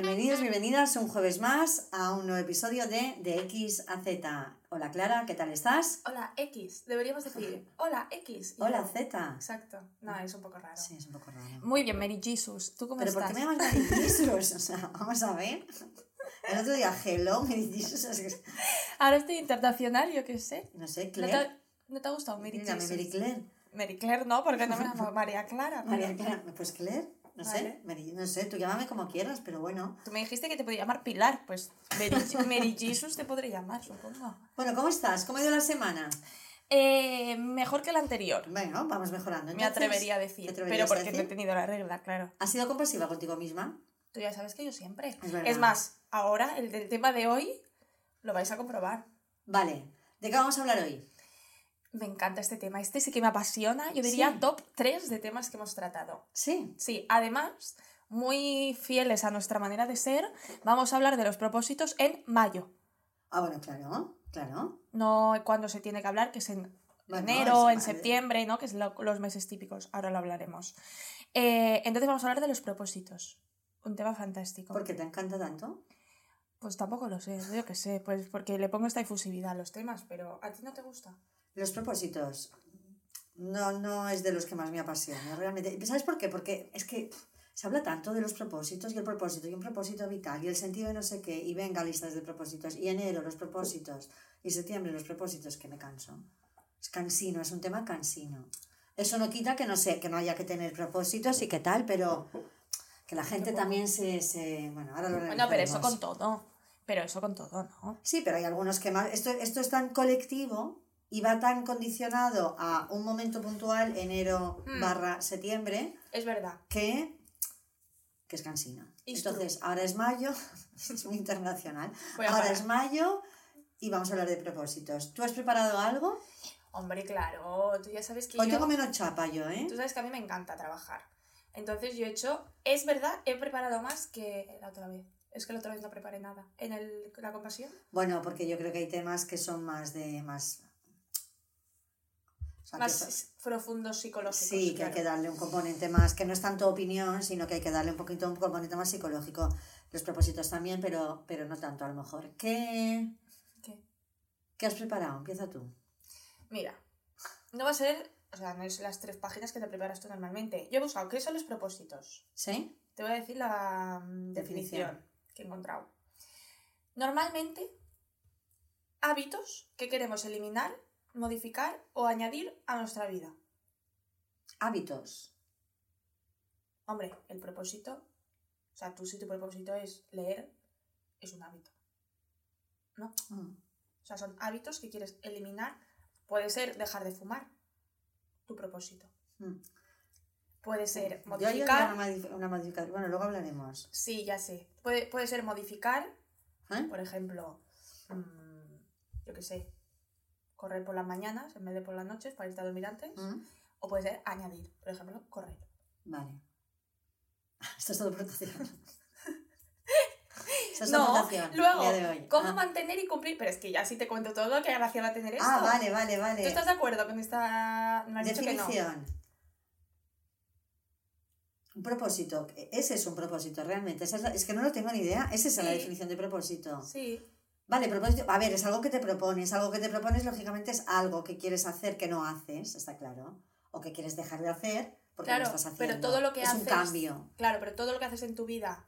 Bienvenidos, bienvenidas un jueves más a un nuevo episodio de De X a Z. Hola Clara, ¿qué tal estás? Hola X, deberíamos decir hola X. y Hola yo. Z. Exacto, no, es un poco raro. Sí, es un poco raro. Muy bien, Mary Jesus, ¿tú cómo Pero ¿por estás? qué me llamas Mary Jesus? O sea, vamos a ver. El otro día, hello, Mary Jesus. es que- Ahora estoy internacional, yo qué sé. No sé, ¿No Claire. no te ha gustado Mary Dígame, Jesus? Mary Claire. Mary Claire no, porque no me llamo María Clara. pero- María Clara. Pues Claire, no sé. Mary- no sé, tú llámame como quieras, pero bueno. Tú me dijiste que te podía llamar Pilar, pues Mary, Mary Jesus te podré llamar, supongo. Bueno, ¿cómo estás? ¿Cómo ha ido la semana? Eh, mejor que la anterior, Bueno, vamos mejorando. me atrevería a ¿Te decir. Pero porque no he tenido la regla, claro. ¿Has sido compasiva contigo misma? Tú ya sabes que yo siempre. Es verdad. más, ahora el del tema de hoy lo vais a comprobar. Vale. ¿De qué vamos a hablar hoy? Me encanta este tema. Este sí que me apasiona. Yo diría Sí. top 3 de temas que hemos tratado. Sí. Sí, además, muy fieles a nuestra manera de ser, vamos a hablar de los propósitos en mayo. Ah, bueno, claro, claro. No cuando se tiene que hablar, que es en Bueno, enero, en septiembre, ¿no? Que es lo- los meses típicos. Ahora lo hablaremos. Eh, entonces vamos a hablar de los propósitos. Un tema fantástico. ¿Por qué te encanta tanto? Pues tampoco lo sé, yo qué sé, pues porque le pongo esta efusividad a los temas, pero ¿a ti no te gusta? Los propósitos. No, no es de los que más me apasiona, realmente. ¿Sabes por qué? Porque es que se habla tanto de los propósitos y el propósito y un propósito vital y el sentido de no sé qué y venga listas de propósitos y enero los propósitos y septiembre los propósitos que me canso. Es cansino, es un tema cansino. Eso no quita que no sé, que no haya que tener propósitos y qué tal, pero que la gente también se, se bueno, ahora lo Bueno, pero eso con todo. Pero eso con todo, ¿no? Sí, pero hay algunos que más. Esto, esto es tan colectivo y va tan condicionado a un momento puntual, enero Mm. barra septiembre, Es verdad. que, que es cansino. Entonces, ahora es mayo, es muy internacional. Ahora es mayo y vamos a hablar de propósitos. ¿Tú has preparado algo? Hombre, claro, tú ya sabes que Hoy yo... tengo menos chapa yo, ¿eh? Tú sabes que a mí me encanta trabajar. Entonces yo he hecho... Es verdad, he preparado más que la otra vez. Es que la otra vez no preparé nada. En el, la compasión. Bueno, porque yo creo que hay temas que son más de... más... o sea, que Más son- profundos psicológicos. Sí, que hay que darle un componente más, que no es tanto opinión, sino que hay que darle un poquito un componente más psicológico. Los propósitos también, pero, pero no tanto a lo mejor. ¿Qué, ¿Qué? ¿Qué has preparado? Empieza tú. Mira, no va a ser... O sea, no es las tres páginas que te preparas tú normalmente. Yo he buscado qué son los propósitos. ¿Sí? Te voy a decir la mm, definición, Definición. que he encontrado. Normalmente, hábitos que queremos eliminar, modificar o añadir a nuestra vida. Hábitos. Hombre, el propósito, o sea, tú si tu propósito es leer, es un hábito. ¿No? Mm. O sea, son hábitos que quieres eliminar. Puede ser dejar de fumar, tu propósito. Mm. Puede ser Yo haría modificar. modif- una modificación. Bueno, luego hablaremos. Sí, ya sé. Puede, puede ser modificar ¿Eh? Por ejemplo, mm, yo qué sé, correr por las mañanas en vez de por las noches para irte a dormir antes. Mm. O puede ser añadir, por ejemplo, correr. Vale. Esto es todo. Esta es no, luego. ¿cómo Ah. mantener y cumplir? Pero es que ya si te cuento todo, ¿qué gracia va a tener esto? Ah, vale, vale, ¿Tú vale. estás de acuerdo con esta...? Me has dicho que no. Definición. Un propósito. Ese es un propósito, realmente. Esa es, que no lo tengo ni idea. Esa es la definición de propósito. Sí, Vale, propósito. A ver, es algo que te propones. Algo que te propones, lógicamente, es algo que quieres hacer que no haces, está claro. O que quieres dejar de hacer porque claro, lo estás haciendo. pero todo lo que es haces... un cambio. Claro, pero todo lo que haces en tu vida,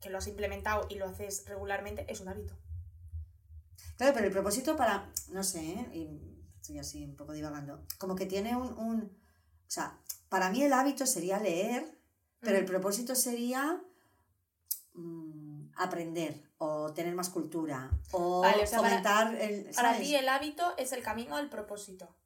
que lo has implementado y lo haces regularmente, es un hábito. Claro, pero el propósito para. No sé, ¿eh? y estoy así un poco divagando. Como que tiene un. un- o sea, para mí el hábito sería leer, pero el Mm. propósito sería. mm, aprender o tener más cultura o Vale, o sea, para- fomentar el Para ti el hábito es el camino al propósito.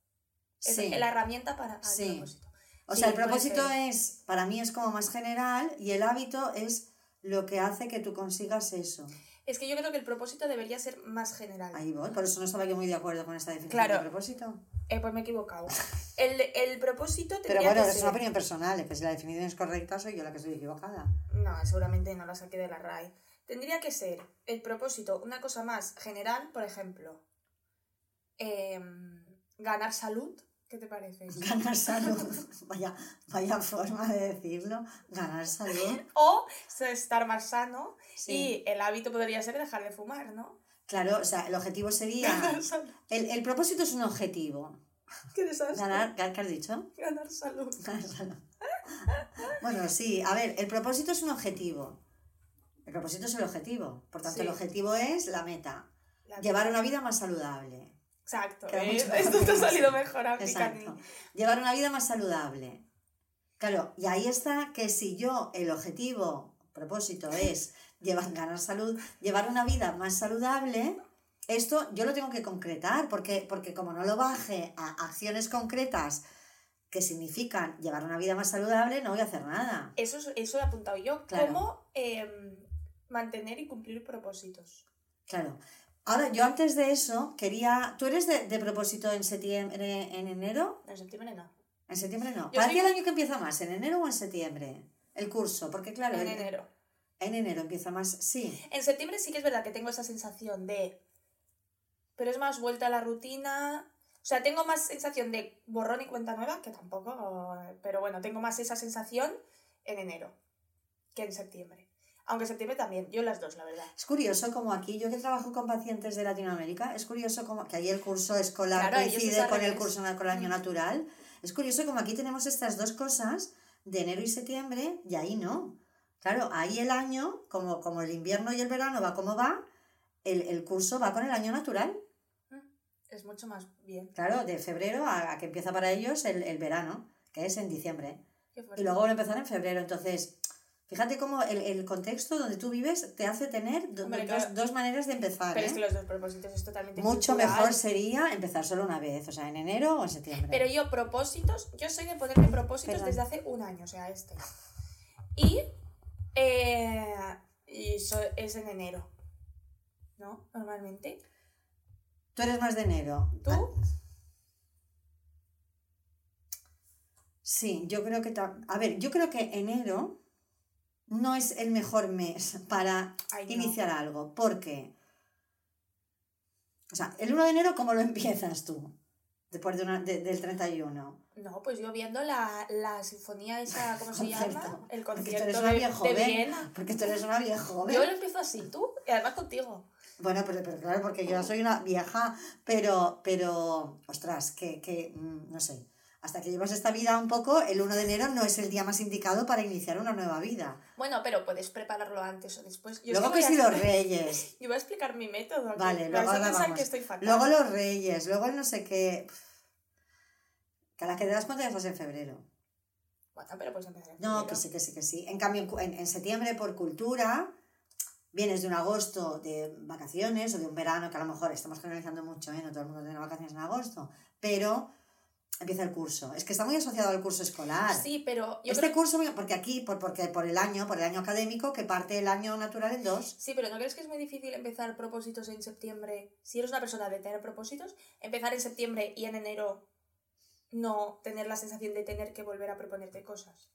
Es Sí. la herramienta para Sí. propósito. O Sí, sea, el propósito ser. es, para mí es como más general y el hábito es lo que hace que tú consigas eso. Es que yo creo que el propósito debería ser más general. Ahí voy, por eso no estaba yo muy de acuerdo con esta definición Claro. de propósito. Eh, pues me he equivocado. El, el propósito Pero bueno, que es ser... una opinión personal, que si la definición es correcta soy yo la que estoy equivocada. No, seguramente no la saqué de la RAE. Tendría que ser el propósito una cosa más general, por ejemplo, em, ganar salud, ¿Qué te parece? Ganar salud. Vaya, vaya forma de decirlo. Ganar salud. O estar más sano Sí. y el hábito podría ser dejar de fumar, ¿no? Claro, o sea, el objetivo sería. Ganar salud. El, el propósito es un objetivo. Qué desastre. Ganar, ¿qué qué has dicho? Ganar salud. Ganar salud. Bueno, sí, a ver, el propósito es un objetivo. El propósito es el objetivo. Por tanto, Sí. el objetivo es la meta. La- Llevar una vida más saludable. Exacto. ¿eh? Esto te ha salido mejor a mí, Exacto. Llevar una vida más saludable. Claro, y ahí está que si yo el objetivo, propósito es llevar, ganar salud, llevar una vida más saludable, esto yo lo tengo que concretar, porque, porque como no lo baje a acciones concretas que significan llevar una vida más saludable, no voy a hacer nada. Eso, es- eso lo he apuntado yo. Claro. ¿Cómo em, mantener y cumplir propósitos? Claro. Ahora, yo antes de eso quería... ¿Tú eres de, de propósito en septiembre, en enero? En septiembre no. En septiembre no. Yo ¿Para soy- el año que empieza más? ¿En enero o en septiembre? El curso, porque claro... en el- enero. En enero empieza más, sí. En septiembre sí que es verdad que tengo esa sensación de... Pero es más vuelta a la rutina. O sea, tengo más sensación de borrón y cuenta nueva, que tampoco... Pero bueno, tengo más esa sensación en enero que en septiembre. Aunque septiembre también. Yo las dos, la verdad. Es curioso como aquí, yo que trabajo con pacientes de Latinoamérica, es curioso como que ahí el curso escolar Claro, coincide con el curso con el año Mm. natural. Es curioso como aquí tenemos estas dos cosas de enero y septiembre y ahí no. Claro, ahí el año, como, como el invierno y el verano va como va, el, el curso va con el año natural. Es mucho más bien. Claro, de febrero a, a que empieza para ellos el, el verano, que es en diciembre. Y luego vuelve a empezar en febrero. Entonces, fíjate cómo el, el contexto donde tú vives te hace tener do- Hombre, dos, claro. dos maneras de empezar. Pero ¿eh? es que los dos propósitos es totalmente Mucho mejor sería empezar solo una vez, o sea, en enero o en septiembre. Pero yo propósitos, yo soy de ponerme propósitos Perdón. desde hace un año, o sea, este. Y, eh, y es en enero, ¿no? Normalmente. Tú eres más de enero. ¿Tú? Ah, sí, yo creo que... A ver, yo creo que enero no es el mejor mes para Ay, no. iniciar algo, porque... O sea, el 1 de enero, ¿cómo lo empiezas tú? Después de una- de- del 31. No, pues yo viendo la, la sinfonía esa, ¿cómo se Concierto. llama? El Porque tú concierto eres una de, vieja de. Viena. Porque tú eres una vieja joven. Yo lo empiezo así, tú, y además contigo. Bueno, pero, pero claro, porque yo soy una vieja, pero, pero, ostras, que, que, mm, no sé, hasta que llevas esta vida un poco, el 1 de enero no es el día más indicado para iniciar una nueva vida. Bueno, pero puedes prepararlo antes o después. Yo luego que si los reyes, Yo voy a explicar mi método. Vale, luego ahora que estoy fatal. luego los reyes, luego el no sé qué, que a la que te das cuenta ya estás en febrero. Bueno, pero pues empezar en No, que sí, que sí, que sí. En cambio, en, en septiembre, por cultura, vienes de un agosto de vacaciones o de un verano, que a lo mejor estamos generalizando mucho, ¿eh? no todo el mundo tiene vacaciones en agosto, pero empieza el curso. Es que está muy asociado al curso escolar. Sí, pero yo este creo- curso, porque aquí, por, porque por el año, por el año académico, que parte el año natural en dos. Sí, pero ¿no crees que es muy difícil empezar propósitos en septiembre? Si eres una persona de tener propósitos, empezar en septiembre y en enero no tener la sensación de tener que volver a proponerte cosas.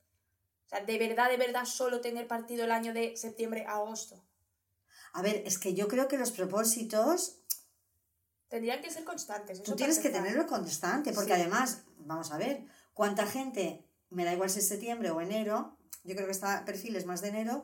O sea, de verdad, de verdad, solo tener partido el año de septiembre a agosto. A ver, es que yo creo que los propósitos Tendrían que ser constantes. eso Tú tienes que empezar. tenerlo constante, porque Sí. además, vamos a ver, cuánta gente, me da igual si es septiembre o enero, yo creo que este perfil es más de enero,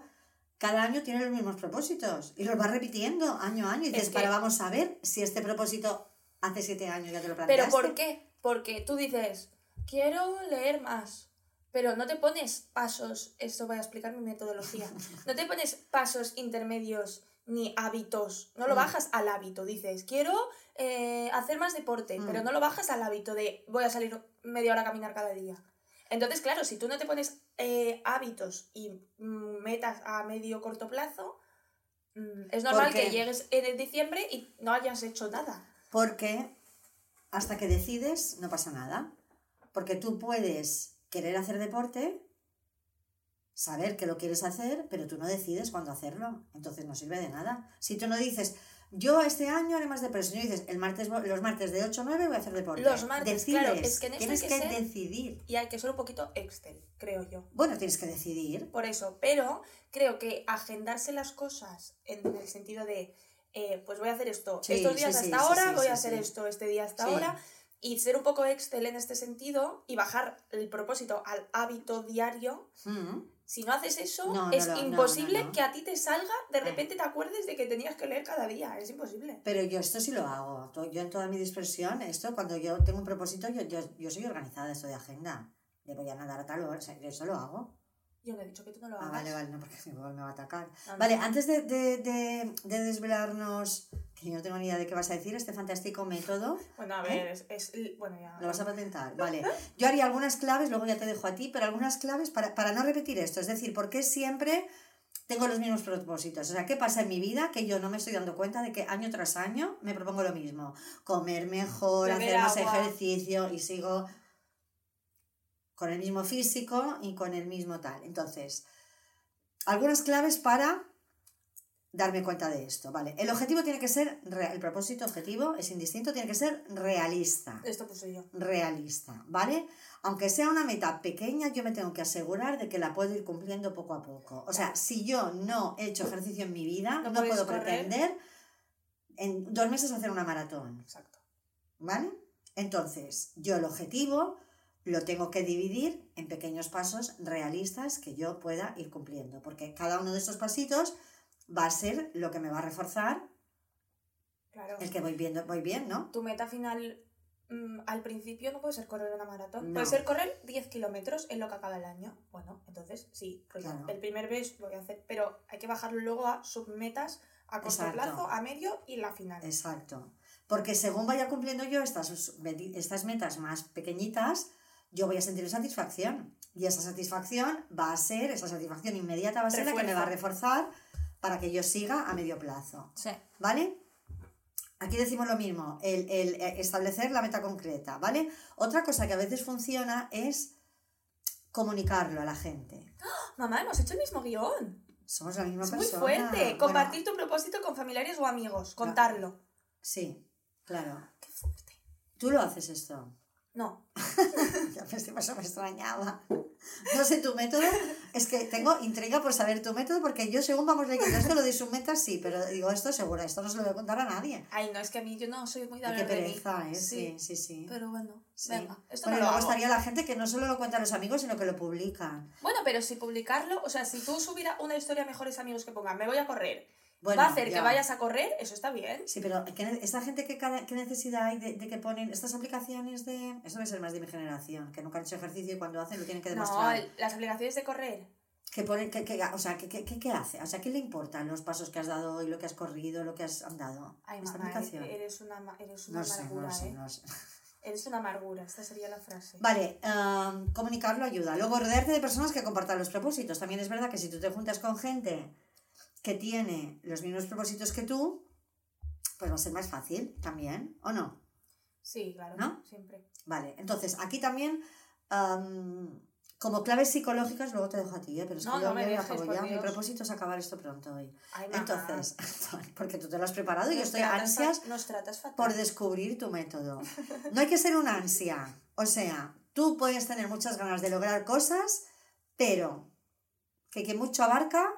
cada año tiene los mismos propósitos y los va repitiendo año a año. Y dices, para vamos a ver si este propósito hace siete años ya te lo planteaste. ¿Pero por qué? Porque tú dices, quiero leer más, pero no te pones pasos, esto voy a explicar mi metodología, no te pones pasos intermedios ni hábitos, no lo Mm. bajas al hábito, dices, quiero eh, hacer más deporte, Mm. pero no lo bajas al hábito de voy a salir media hora a caminar cada día. Entonces, claro, si tú no te pones eh, hábitos y mm, metas a medio corto plazo, es normal que llegues en el diciembre y no hayas hecho nada. Porque hasta que decides no pasa nada. Porque tú puedes querer hacer deporte, saber que lo quieres hacer, pero tú no decides cuándo hacerlo. Entonces no sirve de nada. Si tú no dices, yo este año haré más deporte, si no dices, el martes, los martes de 8 a 9 voy a hacer deporte. Los martes, claro, es que en esto tienes que, que ser- decidir. Y hay que ser un poquito Excel, creo yo. Bueno, tienes que decidir. Por eso, pero creo que agendarse las cosas en el sentido de, eh, pues voy a hacer esto Sí, estos días sí, hasta sí, ahora, voy a hacer esto este día hasta ahora, y ser un poco excel en este sentido y bajar el propósito al hábito diario. Mm. Si no haces eso, No, no es no, imposible que a ti te salga, de repente te acuerdes de que tenías que leer cada día. Es imposible. Pero yo esto sí lo hago. To- Yo en toda mi dispersión, esto cuando yo tengo un propósito, yo, yo, yo soy organizada, esto de agenda. De voy a nadar a tal hora, o sea, yo eso lo hago. Yo no he dicho que tú no lo Ah, hagas. vale, vale, no, porque me va a atacar. No. Vale, antes de, de, de, de desvelarnos, que yo no tengo ni idea de qué vas a decir, este fantástico método, Bueno, a ver, es, es- Bueno, ya. ¿Eh? lo vas a patentar. Vale, yo haría algunas claves, luego ya te dejo a ti, pero algunas claves para, para no repetir esto. Es decir, ¿por qué siempre tengo los mismos propósitos? O sea, ¿qué pasa en mi vida que yo no me estoy dando cuenta de que año tras año me propongo lo mismo? Comer mejor, Beber hacer más agua. ejercicio y sigo con el mismo físico y con el mismo tal. Entonces, algunas claves para darme cuenta de esto, ¿vale? El objetivo tiene que ser, el propósito objetivo es indistinto, tiene que ser realista Esto puse yo. realista, ¿vale? Aunque sea una meta pequeña, yo me tengo que asegurar de que la puedo ir cumpliendo poco a poco. O sea, si yo no he hecho ejercicio en mi vida, No puedo correr. pretender en dos meses hacer una maratón, Exacto. ¿vale? Entonces, yo el objetivo lo tengo que dividir en pequeños pasos realistas que yo pueda ir cumpliendo, porque cada uno de estos pasitos va a ser lo que me va a reforzar Claro. el que voy viendo, voy bien, ¿no? Tu meta final mm, al principio no puede ser correr una maratón. No. Puede ser correr 10 kilómetros en lo que acaba el año. Bueno, entonces sí, pues Claro. el primer mes lo voy a hacer, pero hay que bajarlo luego a submetas a corto Exacto. plazo, a medio y la final. Exacto. Porque según vaya cumpliendo yo estas, estas metas más pequeñitas, yo voy a sentir satisfacción. Y esa satisfacción va a ser, esa satisfacción inmediata va a ser la que me va a reforzar para que yo siga a medio plazo. Sí. ¿Vale? Aquí decimos lo mismo, el, el, eh, establecer la meta concreta, ¿vale? Otra cosa que a veces funciona es comunicarlo a la gente. Mamá, hemos hecho el mismo guion. Somos la misma Es muy persona. fuerte. Bueno, Compartir tu propósito con familiares o amigos. Contarlo. sí, claro. Qué fuerte. ¿Tú lo haces esto? No. Ya me, me extrañaba. No sé tu método. Es que tengo intriga por saber tu método porque yo según vamos leyendo esto lo de su meta sí, pero digo esto seguro, esto no se lo voy a contar a nadie. Ay, no, es que a mí yo no soy muy de Ay, qué hablar de mí. pereza, ¿eh? Sí, Sí. sí, sí. Pero bueno, Sí. venga. Esto Bueno, no luego estaría la gente que no solo lo cuenta a los amigos, sino que lo publican. Bueno, pero si publicarlo, o sea, si tú subieras una historia a mejores amigos que pongan, me voy a correr, Bueno, va a hacer ya. que vayas a correr, eso está bien. Sí, pero ¿qué ne- esta gente que ¿qué necesidad hay de, de que ponen estas aplicaciones de... Eso debe ser más de mi generación, que nunca han hecho ejercicio y cuando hacen lo tienen que No, demostrar. el- las aplicaciones de correr. Que ponen, que, que- o sea, ¿qué, qué- qué hace? O sea, ¿qué le importan los pasos que has dado hoy, lo que has corrido, lo que has andado? Ay, esta mamá, aplicación. eres una, eres una No sé, amargura, no sé, ¿eh? no sé. Eres una amargura, esta sería la frase. Vale, am, comunicarlo ayuda. Luego, rodearte de personas que compartan los propósitos. También es verdad que si tú te juntas con gente que tiene los mismos propósitos que tú, pues va a ser más fácil también, ¿o no? Sí, claro, ¿No? siempre. Vale, entonces aquí también, am, como claves psicológicas, luego te dejo a ti, ¿eh? pero es No, que yo no me dejes, acabo ya. Mi propósito es acabar esto pronto hoy. Ay, Entonces, porque tú te lo has preparado y yo estoy ansias Nos tratas fatal. por descubrir tu método. No hay que ser una ansia. O sea, tú puedes tener muchas ganas de lograr cosas, pero que que mucho abarca,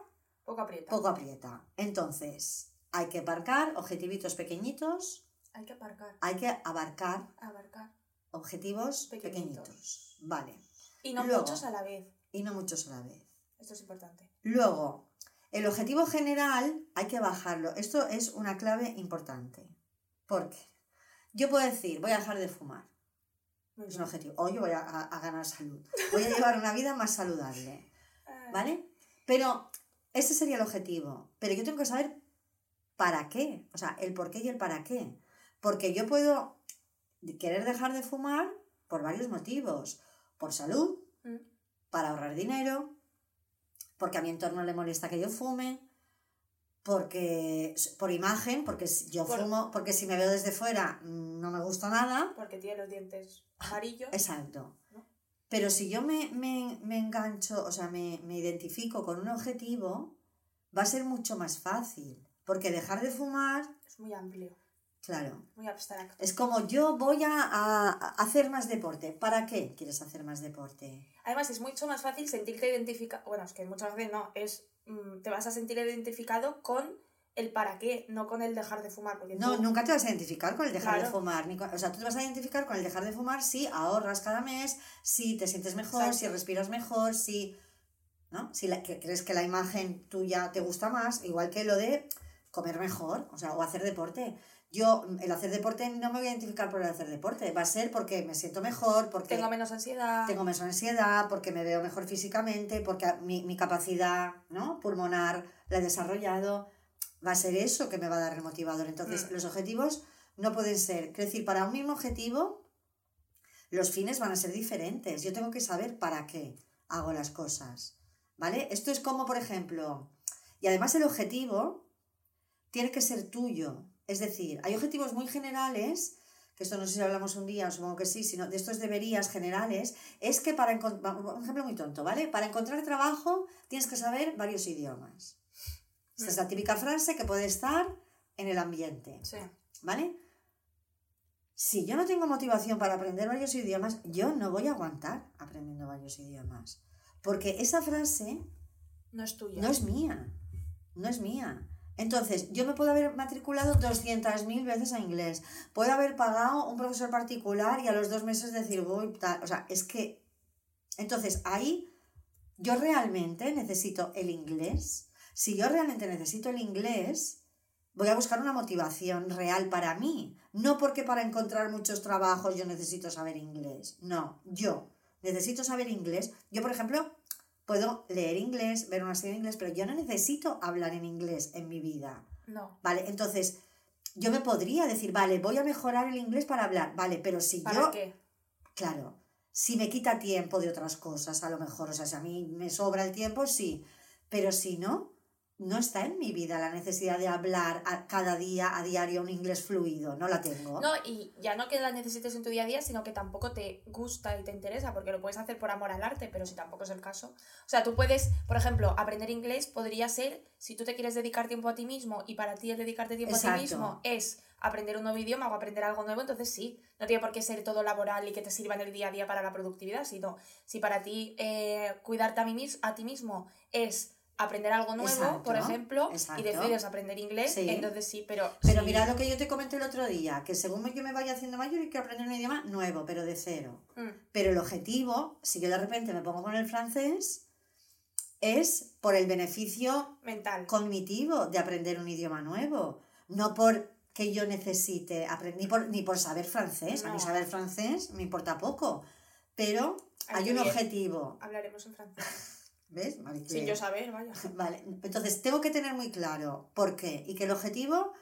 Poco aprieta. poco aprieta. Entonces, hay que aparcar objetivitos pequeñitos, Hay que aparcar, hay que abarcar abarcar. objetivos Pequeñitos. pequeñitos. Vale. Y no Luego. muchos a la vez. Y no muchos a la vez. Esto es importante. Luego, el objetivo general hay que bajarlo. Esto es una clave importante. Porque yo puedo decir, voy a dejar de fumar. Es un objetivo. Hoy voy a, a- a ganar salud. Voy a llevar una vida más saludable. Ah, ¿Vale? Pero ese sería el objetivo. Pero yo tengo que saber para qué. O sea, el por qué y el para qué. Porque yo puedo querer dejar de fumar por varios motivos. Por salud, Mm. para ahorrar dinero, porque a mi entorno le molesta que yo fume, porque por imagen, porque si yo Por- fumo, porque si me veo desde fuera mm, no me gusta nada. Porque tiene los dientes amarillos. Exacto. Pero si yo me, me, me engancho, o sea, me, me identifico con un objetivo, va a ser mucho más fácil. Porque dejar de fumar, Es muy amplio, claro, muy abstracto. es como yo voy a, a- a hacer más deporte. ¿Para qué quieres hacer más deporte? Además, es mucho más fácil sentirte identificado. Bueno, es que muchas veces no, es. mm, te vas a sentir identificado con el para qué, no con el dejar de fumar. Porque No, tú- nunca te vas a identificar con el dejar de fumar. Ni con- o sea, tú te vas a identificar con el dejar de fumar si ahorras cada mes, si te sientes mejor, Exacto. si respiras mejor, si. ¿No? Si la- que crees que la imagen tuya te gusta más, igual que lo de comer mejor, o sea, o hacer deporte. Yo, el hacer deporte no me voy a identificar por el hacer deporte, va a ser porque me siento mejor, porque tengo menos ansiedad. tengo menos ansiedad, porque me veo mejor físicamente, porque mi, mi capacidad ¿no? pulmonar la he desarrollado. Va a ser eso que me va a dar el motivador. Entonces, Mm. los objetivos no pueden ser, quiero decir, para un mismo objetivo, los fines van a ser diferentes. Yo tengo que saber para qué hago las cosas. ¿Vale? Esto es como, por ejemplo, y además el objetivo tiene que ser tuyo. Es decir, hay objetivos muy generales, que esto no sé si hablamos un día, supongo que sí, sino de estos deberías generales, es que para encontrar, un ejemplo muy tonto, ¿vale? Para encontrar trabajo tienes que saber varios idiomas. Esta es la típica frase que puede estar en el ambiente, Sí. ¿vale? Si yo no tengo motivación para aprender varios idiomas, yo no voy a aguantar aprendiendo varios idiomas. Porque esa frase No es tuya. no es mía. No es mía. Entonces, yo me puedo haber matriculado 200.000 veces a inglés. Puedo haber pagado un profesor particular y a los dos meses decir, voy, tal. O sea, es que. Entonces, ahí yo realmente necesito el inglés. Si yo realmente necesito el inglés, voy a buscar una motivación real para mí. No porque para encontrar muchos trabajos yo necesito saber inglés. No, yo necesito saber inglés. Yo, por ejemplo, puedo leer inglés, ver una serie en inglés, pero yo no necesito hablar en inglés en mi vida. No. ¿Vale? Entonces, yo me podría decir, vale, voy a mejorar el inglés para hablar. Vale, pero si ¿Para yo. qué? Claro, si me quita tiempo de otras cosas, a lo mejor, o sea, si a mí me sobra el tiempo, sí, pero si no, no está en mi vida la necesidad de hablar a- cada día, a diario, un inglés fluido, no la tengo. No, y ya no que la necesites en tu día a día, sino que tampoco te gusta y te interesa, porque lo puedes hacer por amor al arte, pero si tampoco es el caso. O sea, tú puedes, por ejemplo, aprender inglés podría ser, si tú te quieres dedicar tiempo a ti mismo y para ti el dedicarte tiempo a ti mismo es aprender un nuevo idioma o aprender algo nuevo, entonces sí, no tiene por qué ser todo laboral y que te sirva en el día a día para la productividad, sino si para ti eh, cuidarte a, mí a ti mismo es aprender algo nuevo, Exacto, por ejemplo, exacto. y decides aprender inglés, Sí. entonces sí, pero... Pero sí, mira lo que yo te comenté el otro día, que según yo me vaya haciendo mayor y quiero aprender un idioma nuevo, pero de cero. mm, Pero el objetivo, si yo de repente me pongo con el francés, es por el beneficio mental. cognitivo de aprender un idioma nuevo, no por que yo necesite aprender, ni por, ni por saber francés. A mí No. saber francés me importa poco, pero Ay, hay un bien. objetivo. Hablaremos en francés. ¿Ves? Sin yo saber, vaya. Vale, entonces tengo que tener muy claro por qué y que el objetivo,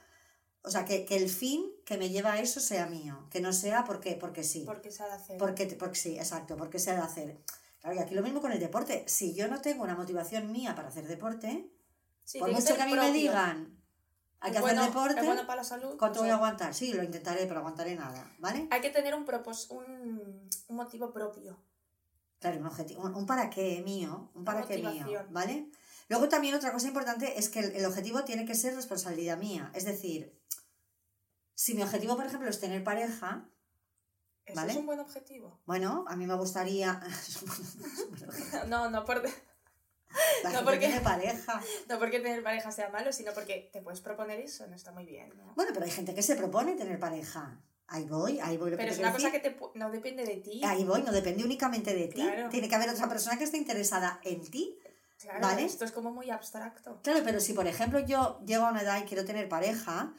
o sea, que, que el fin que me lleva a eso sea mío, que no sea porque, porque sí. Porque se ha de hacer. Porque, porque sí, exacto, porque se ha de hacer. Claro, y aquí lo mismo con el deporte. Si yo no tengo una motivación mía para hacer deporte, Sí, por mucho que a mí me digan, hay que bueno- hacer deporte, bueno para la salud. ¿cuánto o voy a aguantar? Sí, lo intentaré, pero aguantaré nada, ¿vale? Hay que tener un, propós un, un motivo propio. Claro, un objetivo, un, un para qué mío, un para qué mío. ¿vale? Luego también otra cosa importante es que el, el objetivo tiene que ser responsabilidad mía. Es decir, si mi objetivo, por ejemplo, es tener pareja, Eso ¿Vale? es un buen objetivo. bueno, a mí me gustaría... No, no, por, No, porque- tiene pareja. no porque tener pareja sea malo, sino porque te puedes proponer eso, no está muy bien. ¿no? Bueno, pero hay gente que se propone tener pareja. Ahí voy, ahí voy. Lo que Pero te es una cosa que te, no depende de ti. Ahí voy, no depende únicamente de ti. Claro. Tiene que haber otra persona que esté interesada en ti. Claro, ¿vale? esto es como muy abstracto. Claro, pero si por ejemplo yo llego a una edad y quiero tener pareja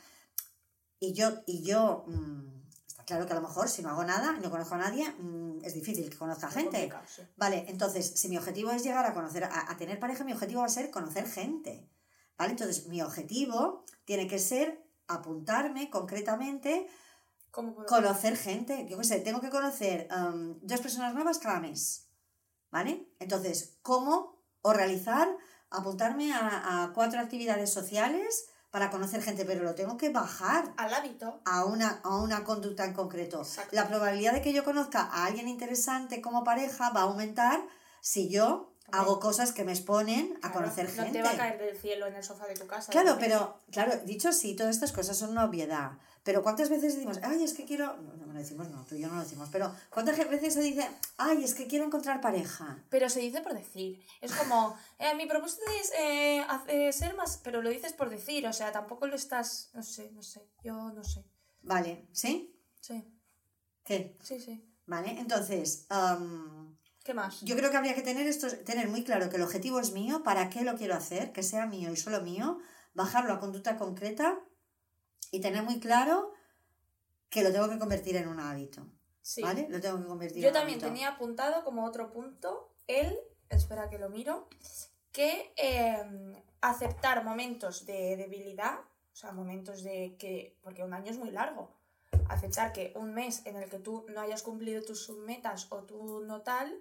y yo, y yo mm, está claro que a lo mejor si no hago nada y no conozco a nadie, mm, es difícil que conozca gente. sí. Vale, entonces, si mi objetivo es llegar a conocer, a, a tener pareja, mi objetivo va a ser conocer gente. ¿Vale? Entonces, mi objetivo tiene que ser apuntarme concretamente, ¿Cómo puedo- conocer gente. Yo qué sé, tengo que conocer um, dos personas nuevas cada mes. ¿Vale? Entonces, ¿cómo o realizar, apuntarme a, a cuatro actividades sociales para conocer gente? Pero lo tengo que bajar Al hábito. a una, a una conducta en concreto. Exacto. La probabilidad de que yo conozca a alguien interesante como pareja va a aumentar si yo hago cosas que me exponen a conocer no gente. te va a caer del cielo en el sofá de tu casa. Claro, ¿no? pero, claro, dicho así, todas estas cosas son una obviedad. Pero ¿cuántas veces decimos, ay, es que quiero. No, no, no decimos, no, tú y yo no lo decimos. Pero ¿cuántas veces se dice, ay, es que quiero encontrar pareja? Pero se dice por decir. Es como, eh, mi propósito es eh, hacer- ser más, pero lo dices por decir, o sea, tampoco lo estás, no sé, no sé, yo no sé. Vale, ¿sí? Sí, ¿Qué? sí, sí. Vale, entonces, ¿Qué más? yo creo que habría que tener esto, tener muy claro que el objetivo es mío, para qué lo quiero hacer, que sea mío y solo mío, bajarlo a conducta concreta y tener muy claro que lo tengo que convertir en un hábito. Sí. ¿Vale? Lo tengo que convertir Yo en un también hábito. tenía apuntado como otro punto el, espera que lo miro, que eh, aceptar momentos de debilidad, o sea, momentos de que, porque un año es muy largo, aceptar que un mes en el que tú no hayas cumplido tus metas o tú no tal,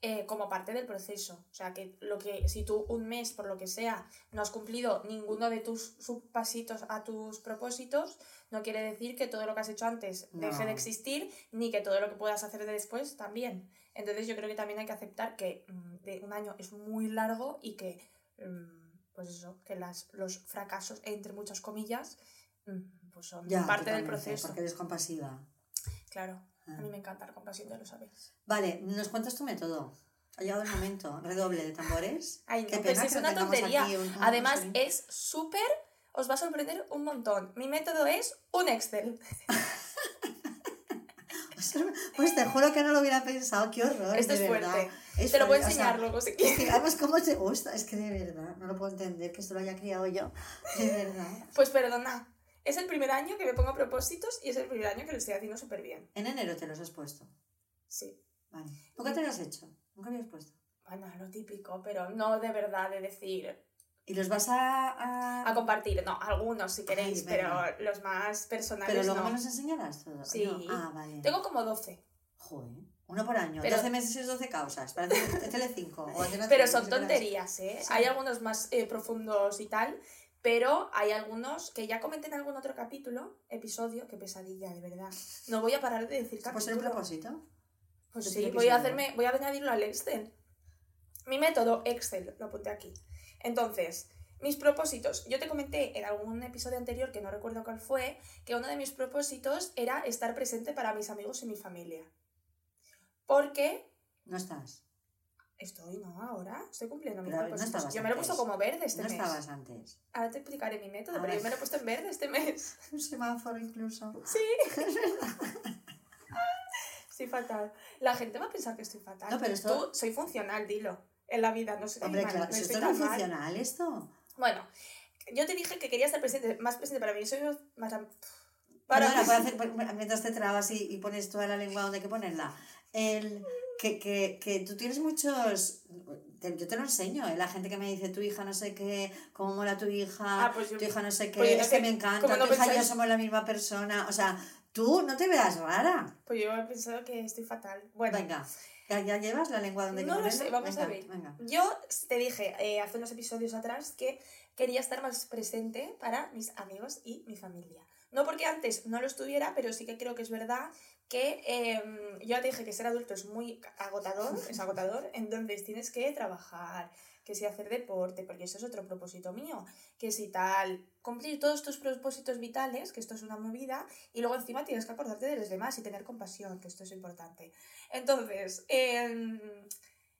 eh, como parte del proceso. O sea, que lo que si tú un mes, por lo que sea, no has cumplido ninguno de tus subpasitos a tus propósitos, no quiere decir que todo lo que has hecho antes deje de existir, ni que todo lo que puedas hacer de después también. Entonces yo creo que también hay que aceptar que mm, de un año es muy largo y que, mm, pues eso, que las, los fracasos, entre muchas comillas, mm, pues son Ya, parte del proceso. Porque eres compasiva. Claro, a mí me encanta la compasión, ya lo sabéis. Vale, ¿nos cuentas tu método? Ha llegado el momento. Redoble de tambores. Ay, no, Qué pues pena es que no una tontería. un- Además, es súper. Os va a sorprender un montón. Mi método es un Excel. Pues te juro que no lo hubiera pensado. Qué horror. Esto de es verdad. fuerte. Es Te lo voy a fuerte, o sea, enseñar luego si Es quieres. además, ¿cómo te gusta? Es que de verdad, no lo puedo entender que esto lo haya criado yo. De verdad. Pues perdona. Es el primer año que me pongo propósitos y es el primer año que lo estoy haciendo súper bien. En enero te los has puesto. Sí. Vale. ¿Nunca te los has hecho? ¿Nunca habías puesto? Bueno, lo típico, pero no de verdad de decir ¿Y los vas a...? a- a compartir. No, algunos si queréis, Ay, pero los más personales Pero luego no. me los enseñarás todos. Sí. No. Ah, vale. Tengo como 12. Joder. Uno por año. Pero- 12 meses, 12 causas. Para Telecinco. o Pero son tonterías, ¿eh? Sí. Hay algunos más eh, profundos y tal, pero hay algunos que ya comenté en algún otro capítulo, episodio, qué pesadilla, de verdad. No voy a parar de decir ¿Se puede ser un capítulo. propósito? Pues sí, voy a hacerme, voy a añadirlo al Excel. Mi método Excel, lo apunté aquí. Entonces, mis propósitos. Yo te comenté en algún episodio anterior, que no recuerdo cuál fue, que uno de mis propósitos era estar presente para mis amigos y mi familia. Porque No estás. Estoy, no, ahora estoy cumpliendo mis no propósitos. estabas yo me lo he antes. puesto como verde este no mes. estabas antes. Ahora te explicaré mi método, pero yo me lo he puesto en verde este mes. Un semáforo incluso. Sí. Estoy fatal. La gente va a pensar que estoy fatal. No, pero esto- Tú, soy funcional, dilo. En la vida, no soy Hombre, mal, claro, no si esto no es mal. funcional, esto. Bueno, yo te dije que quería estar presente, más presente para mí. Soy más... Para Perdona, hacer- mientras te trabas y, y pones toda la lengua donde hay que ponerla. El, que, que, que tú tienes muchos. te- yo te lo enseño, ¿eh? la gente que me dice tu hija no sé qué, cómo mola tu hija, Ah, pues yo- tu hija no sé qué, pues es que sé, me encanta, ¿cómo no tu hija y yo somos la misma persona. O sea, tú no te veas rara. Pues yo he pensado que estoy fatal. Bueno, Venga, ¿ya, ya llevas la lengua donde No lo sé, vamos venga, a ver. Venga. yo te dije eh, hace unos episodios atrás que quería estar más presente para mis amigos y mi familia. No porque antes no lo estuviera, pero sí que creo que es verdad que eh, yo te dije que ser adulto es muy agotador, es agotador, entonces tienes que trabajar, que si hacer deporte, porque eso es otro propósito mío, que si tal, cumplir todos tus propósitos vitales, que esto es una movida, y luego encima tienes que acordarte de los demás y tener compasión, que esto es importante. Entonces, em,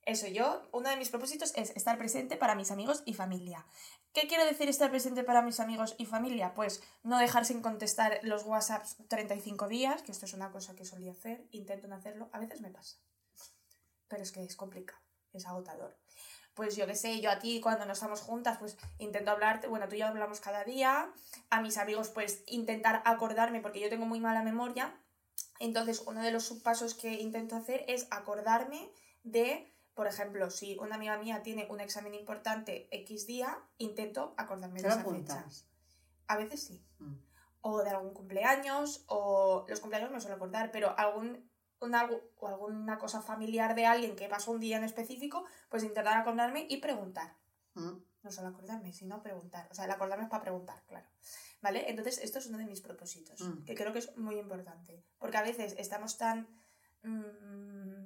eso, yo, uno de mis propósitos es estar presente para mis amigos y familia. ¿Qué quiere decir estar presente para mis amigos y familia? Pues no dejar sin contestar los WhatsApps 35 días, que esto es una cosa que solía hacer, intento no hacerlo, a veces me pasa. Pero es que es complicado, es agotador. Pues yo qué sé, yo a ti cuando no estamos juntas, pues intento hablarte, bueno, tú y hablamos cada día, a mis amigos pues intentar acordarme, porque yo tengo muy mala memoria, entonces uno de los subpasos que intento hacer es acordarme de por ejemplo, si una amiga mía tiene un examen importante X día, intento acordarme ¿Te de esa fecha. A veces sí. Mm. O de algún cumpleaños, o los cumpleaños me suelo acordar, pero algún, un algo, o alguna cosa familiar de alguien que pasó un día en específico, pues intentar acordarme y preguntar. Mm. No solo acordarme, sino preguntar. O sea, el acordarme es para preguntar, claro. ¿Vale? Entonces, esto es uno de mis propósitos, Mm. que creo que es muy importante. Porque a veces estamos tan mm,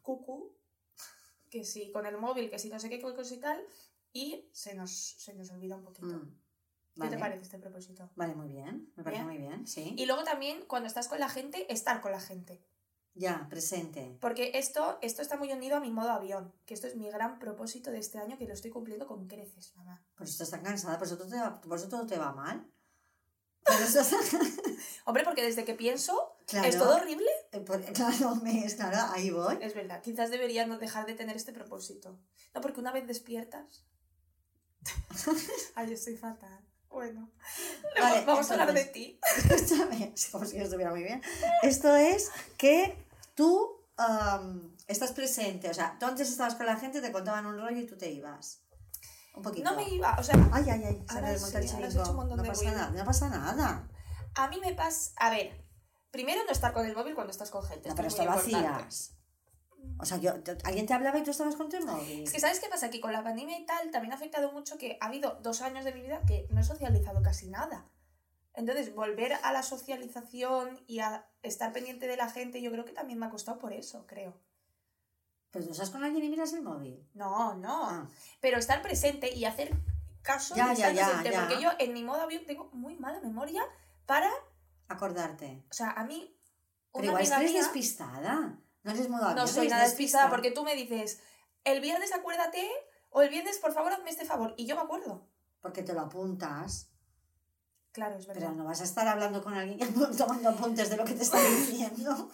cucu que sí, con el móvil, que sí, no sé qué cosa y tal, y se nos, se nos olvida un poquito. Mm, ¿Qué te parece este propósito? Vale, muy bien. Me parece Bien. muy bien, sí. Y luego también, cuando estás con la gente, estar con la gente. Ya, presente. Porque esto, esto está muy unido a mi modo avión, que esto es mi gran propósito de este año, que lo estoy cumpliendo con creces, mamá. Por eso estás tan cansada, por eso todo te va, por eso todo te va mal. Por eso estás- Hombre, porque desde que pienso, Claro. ¿es todo horrible? Claro, me, claro, ahí voy. Es verdad, quizás debería no dejar de tener este propósito. No, porque una vez despiertas... Ay, yo estoy fatal. Bueno, Vale, vamos a hablar de ti. Escúchame, es como si yo estuviera muy bien. Esto es que tú estás presente, o sea, tú antes estabas con la gente, te contaban un rollo y tú te ibas. Un poquito. No me iba, o sea, Ay, ay, ay, se me desmonta sí, chiringo. No pasa nada, no pasa nada. a mí me pasa... A ver, primero no estar con el móvil cuando estás con gente. No, pero es esto lo hacías. O sea, yo, alguien te hablaba y tú estabas con tu móvil. Es que, ¿sabes qué pasa? Que con la pandemia y tal también ha afectado mucho que ha habido dos años de mi vida que no he socializado casi nada. Entonces, volver a la socialización y a estar pendiente de la gente, yo creo que también me ha costado por eso, creo. Pues tú estás con alguien y miras el móvil. No, no. Ah, Pero estar presente y hacer caso Ya, ya, estar ya, presente. ya. Porque yo en mi modo avión tengo muy mala memoria para. Acordarte. O sea, a mí. Pero Una igual amiga eres mía- despistada. No eres modo avión, No soy nada despistada porque tú me dices, el viernes acuérdate o el viernes por favor hazme este favor. Y yo me acuerdo. Porque te lo apuntas. Claro, es verdad. Pero no vas a estar hablando con alguien tomando apuntes de lo que te está diciendo.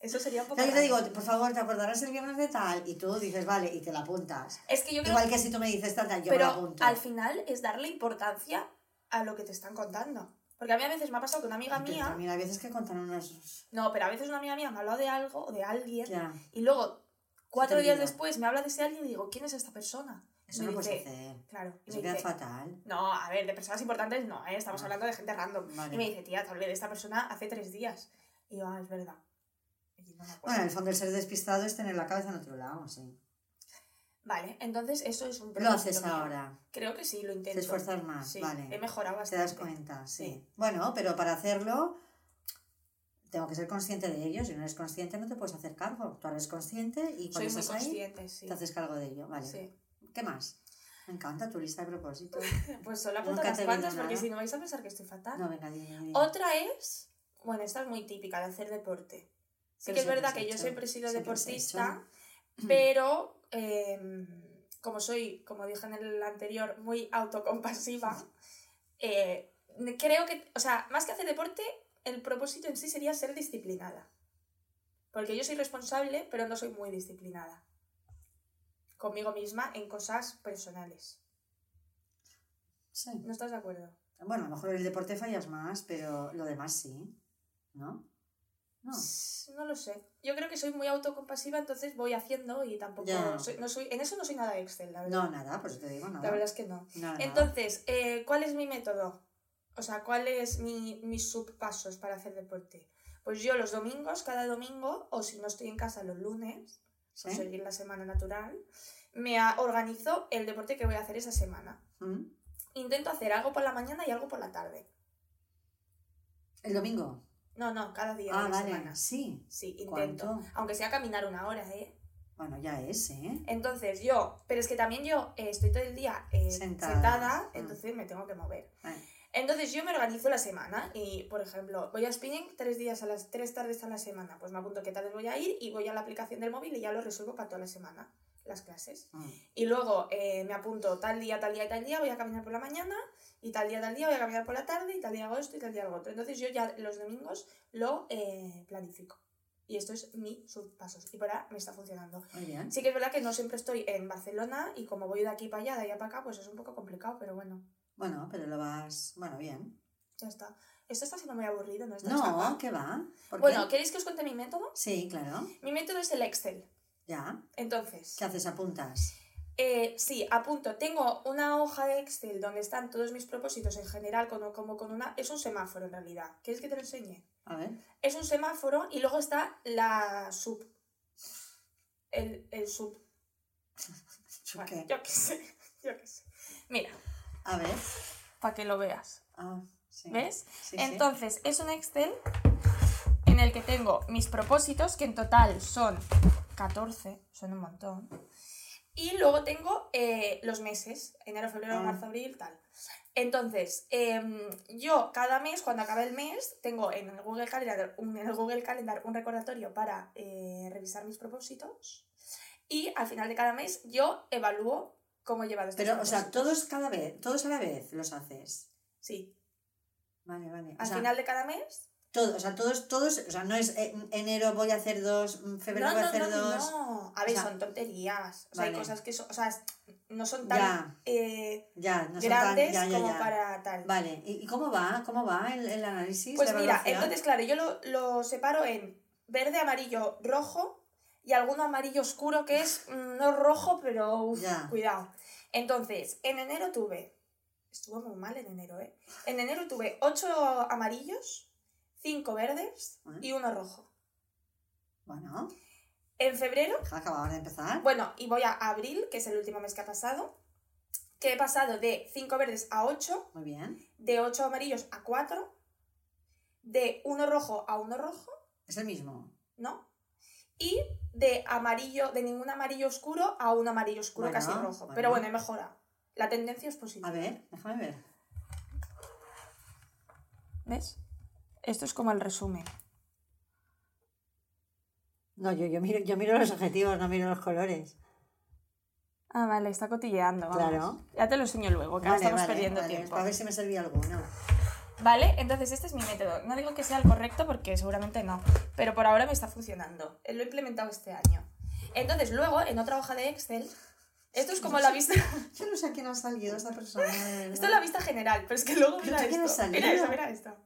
Eso sería un poco. yo te digo, por favor, ¿te acordarás el viernes de tal? Y tú dices, vale, y te la apuntas. Es que yo creo Igual que si tú me dices tal, tal, yo me la Pero apunto. al final es darle importancia a lo que te están contando. Porque a mí a veces me ha pasado que una amiga Porque mía. También hay veces que contan unos... No, pero a veces una amiga mía me ha hablado de algo o de alguien. Ya, Y luego, cuatro días después, me habla de ese alguien y digo, ¿quién es esta persona? Eso me no puedes dice, hacer. Claro. Eso queda fatal. no, a ver, de personas importantes no, ¿eh? estamos Ah. hablando de gente random. Vale. Y me dice, tía, te hablé de esta persona hace tres días. Y yo, ah, es verdad. No. Bueno, en el fondo el ser despistado es tener la cabeza en otro lado, sí. Vale, entonces eso es un Lo haces ahora. Creo que sí, lo intento. Te esfuerzas más, Sí, vale. he mejorado Te bastante. das cuenta, sí. Sí. Bueno, pero para hacerlo tengo que ser consciente de ello. Si no eres consciente no te puedes hacer cargo. Tú eres consciente y cuando Soy muy estás ahí sí. te haces cargo de ello. Vale. Sí. ¿Qué más? Me encanta tu lista de propósitos. Pues solo te he cuantas porque si no vais a pensar que estoy fatal. No, venga, dime, dime. Otra es, bueno, esta es muy típica de hacer deporte. Sí que es verdad que yo siempre he sido deportista, pero eh, como soy, como dije en el anterior, muy autocompasiva, eh, creo que, o sea, más que hacer deporte, el propósito en sí sería ser disciplinada. Porque yo soy responsable, pero no soy muy disciplinada. Conmigo misma en cosas personales. Sí. ¿No estás de acuerdo? Bueno, a lo mejor el deporte fallas más, pero lo demás sí. ¿No? No. No lo sé. Yo creo que soy muy autocompasiva, entonces voy haciendo y tampoco. Soy- no soy, en eso no soy nada Excel, la verdad. No, nada, por eso te digo nada. La verdad es que no. Nada. Entonces, eh, ¿cuál es mi método? O sea, ¿cuál es mi, mis subpasos para hacer deporte? Pues yo los domingos, cada domingo, o si no estoy en casa los lunes, ¿Sí? por seguir la semana natural, me organizo el deporte que voy a hacer esa semana. ¿Mm? Intento hacer algo por la mañana y algo por la tarde. ¿El domingo? No, no, cada día Ah, de la vale, semana. sí. Sí, intento. ¿Cuánto? Aunque sea caminar una hora, ¿eh? Bueno, ya es, ¿eh? Entonces yo, pero es que también yo eh, estoy todo el día eh, Sentada. sentada, Mm. entonces me tengo que mover. Vale. Entonces yo me organizo la semana y, por ejemplo, voy a spinning tres días a las tres tardes a la semana, pues me apunto qué tardes voy a ir y voy a la aplicación del móvil y ya lo resuelvo para toda la semana, las clases. Mm. Y luego eh, me apunto tal día, tal día y tal día, voy a caminar por la mañana y tal día, tal día voy a caminar por la tarde y tal día hago esto y tal día hago otro. Entonces yo ya los domingos lo eh, planifico. Y esto es mi subpasos. Y por ahora me está funcionando. Muy bien. Sí que es verdad que no siempre estoy en Barcelona y como voy de aquí para allá, de allá para acá, pues es un poco complicado, pero bueno, Bueno, pero lo vas... Bueno, bien. ya está. Esto está siendo muy aburrido, ¿no? Esta No? ¿qué va? ¿Por Bueno, qué? ¿queréis que os cuente mi método? Sí, claro. Mi método es el Excel. Ya. Entonces, ¿Qué haces? ¿Apuntas? eh, sí, apunto. Tengo una hoja de Excel donde están todos mis propósitos en general, como, como con una... Es un semáforo en realidad. ¿Quieres que te lo enseñe? A ver. Es un semáforo y luego está la sub... El, el sub... ¿Yo Bueno, qué? yo qué sé, yo qué sé. Mira, A ver. para que lo veas. Ah, sí. ¿Ves? Sí, sí. Entonces, es un Excel en el que tengo mis propósitos, que en total son 14, son un montón. Y luego tengo eh, los meses, enero, febrero, Ah. marzo, abril, tal. Entonces, em, yo cada mes, cuando acabe el mes, tengo en el Google Calendar un, en el Google Calendar un recordatorio para eh, revisar mis propósitos. Y al final de cada mes yo evalúo cómo he llevado estos Pero, o sea, todos cada vez, todos a la vez los haces. Sí, Vale, vale. O al sea, final de cada mes todo, o sea, todos, todos, o sea, no es eh, enero voy a hacer dos, mm, febrero no, voy a no, hacer no, dos. no. A ver, sea, son tonterías. O sea, vale. hay cosas que son, o sea, no son tan Ya. eh, Ya, no son tan, grandes ya, como para tal. Vale, ¿y, y cómo va? ¿Cómo va el, el análisis? Pues mira, evaluación? entonces, claro, yo lo, lo separo en verde, amarillo, rojo y alguno amarillo oscuro que es mm, no rojo, pero uf, cuidado. Entonces, en enero tuve, estuvo muy mal en enero, ¿eh? En enero tuve 8 amarillos, 5 verdes ¿Eh? y uno rojo. Bueno, En febrero acabar de empezar. Bueno, y voy a abril, que es el último mes que ha pasado, que he pasado de 5 verdes a 8, Muy bien. de 8 amarillos a 4, de 1 rojo a 1 rojo, Es el mismo. ¿no? Y de amarillo, de ningún amarillo oscuro a un amarillo oscuro Bueno, casi rojo. bueno. Pero bueno, he mejorado. La tendencia es positiva. A ver, déjame ver. ¿Ves? Esto es como el resumen. No, yo, yo, miro, yo miro los objetivos, no miro los colores. Ah, vale, está cotilleando. vamos. Claro. Ya te lo enseño luego, que ahora Vale, estamos vale, perdiendo vale, tiempo. Para ver si me servía alguno. Vale, entonces este es mi método. No digo que sea el correcto porque seguramente no, pero por ahora me está funcionando. Lo he implementado este año. Entonces luego, en otra hoja de Excel, esto es como la vista, Yo no sé a quién ha salido esta persona. esto es la vista general, pero es que luego ¿Pero mira esto, mira esto, mira esto.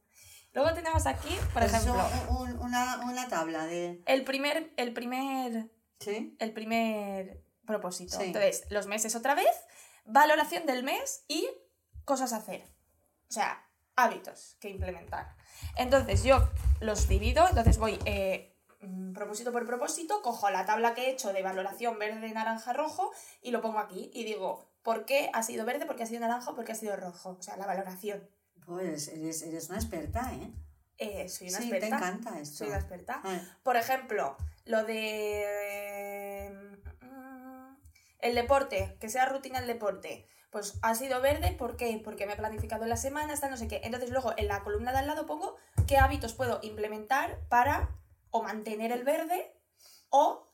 Luego tenemos aquí, por ejemplo, un- una, una tabla de. el primer, el primer, Sí. el primer propósito. Sí. Entonces, los meses otra vez, valoración del mes y cosas a hacer. O sea, hábitos que implementar. Entonces, yo los divido, entonces voy eh, mm, propósito por propósito, cojo la tabla que he hecho de valoración verde, naranja, rojo y lo pongo aquí y digo, ¿por qué ha sido verde? ¿Por qué ha sido naranja? ¿Por qué ha sido rojo? O sea, la valoración. Eres, eres una experta, ¿eh? Eh, soy una sí, experta. te encanta esto. Soy una experta. Por ejemplo, lo de mm, el deporte, que sea rutina el deporte. Pues ha sido verde, ¿por qué? Porque me he planificado la semana, hasta no sé qué. Entonces luego en la columna de al lado pongo qué hábitos puedo implementar para o mantener el verde o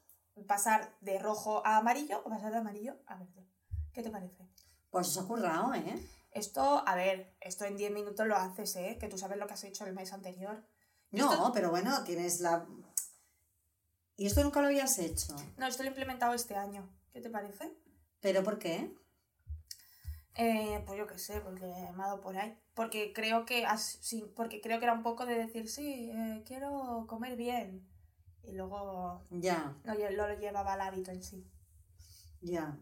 pasar de rojo a amarillo o pasar de amarillo a verde. ¿Qué te parece? Pues os ha currado, ¿eh? Esto, a ver, esto en 10 minutos lo haces, ¿eh? Que tú sabes lo que has hecho el mes anterior. No, Esto- pero bueno, tienes la. ¿Y esto nunca lo habías hecho? No, esto lo he implementado este año. ¿Qué te parece? ¿Pero por qué? Eh, pues yo qué sé, porque me ha dado por ahí. Porque creo que as- sí, porque creo que era un poco de decir, sí, eh, quiero comer bien. Y luego Ya, no lo llevaba al hábito en sí. ya.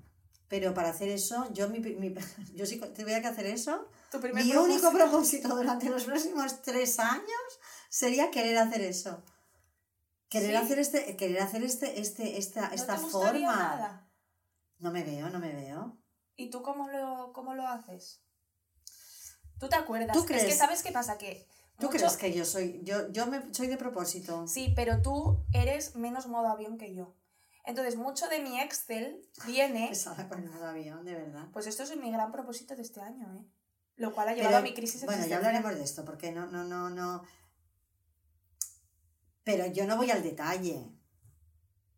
Pero para hacer eso, yo, mi, mi- yo sí tuviera que hacer eso. Tu Mi propósito- único propósito durante los próximos tres años sería querer hacer eso. Querer ¿Sí? hacer este, querer hacer este, este, esta, ¿No esta te forma. nada? No me veo, no me veo. ¿Y tú cómo lo, cómo lo haces? ¿Tú te acuerdas? ¿Tú Es que crees? ¿sabes qué pasa? Que ¿Tú mucho- crees que yo soy, yo, yo me, soy de propósito? Sí, pero tú eres menos modo avión que yo. Entonces, mucho de mi Excel viene... Pesada con el avión, de verdad. Pues esto es mi gran propósito de este año, ¿eh? Lo cual ha Pero, llevado a mi crisis Bueno, ya hablaremos de esto, porque no, no, no, no. Pero yo no voy al detalle.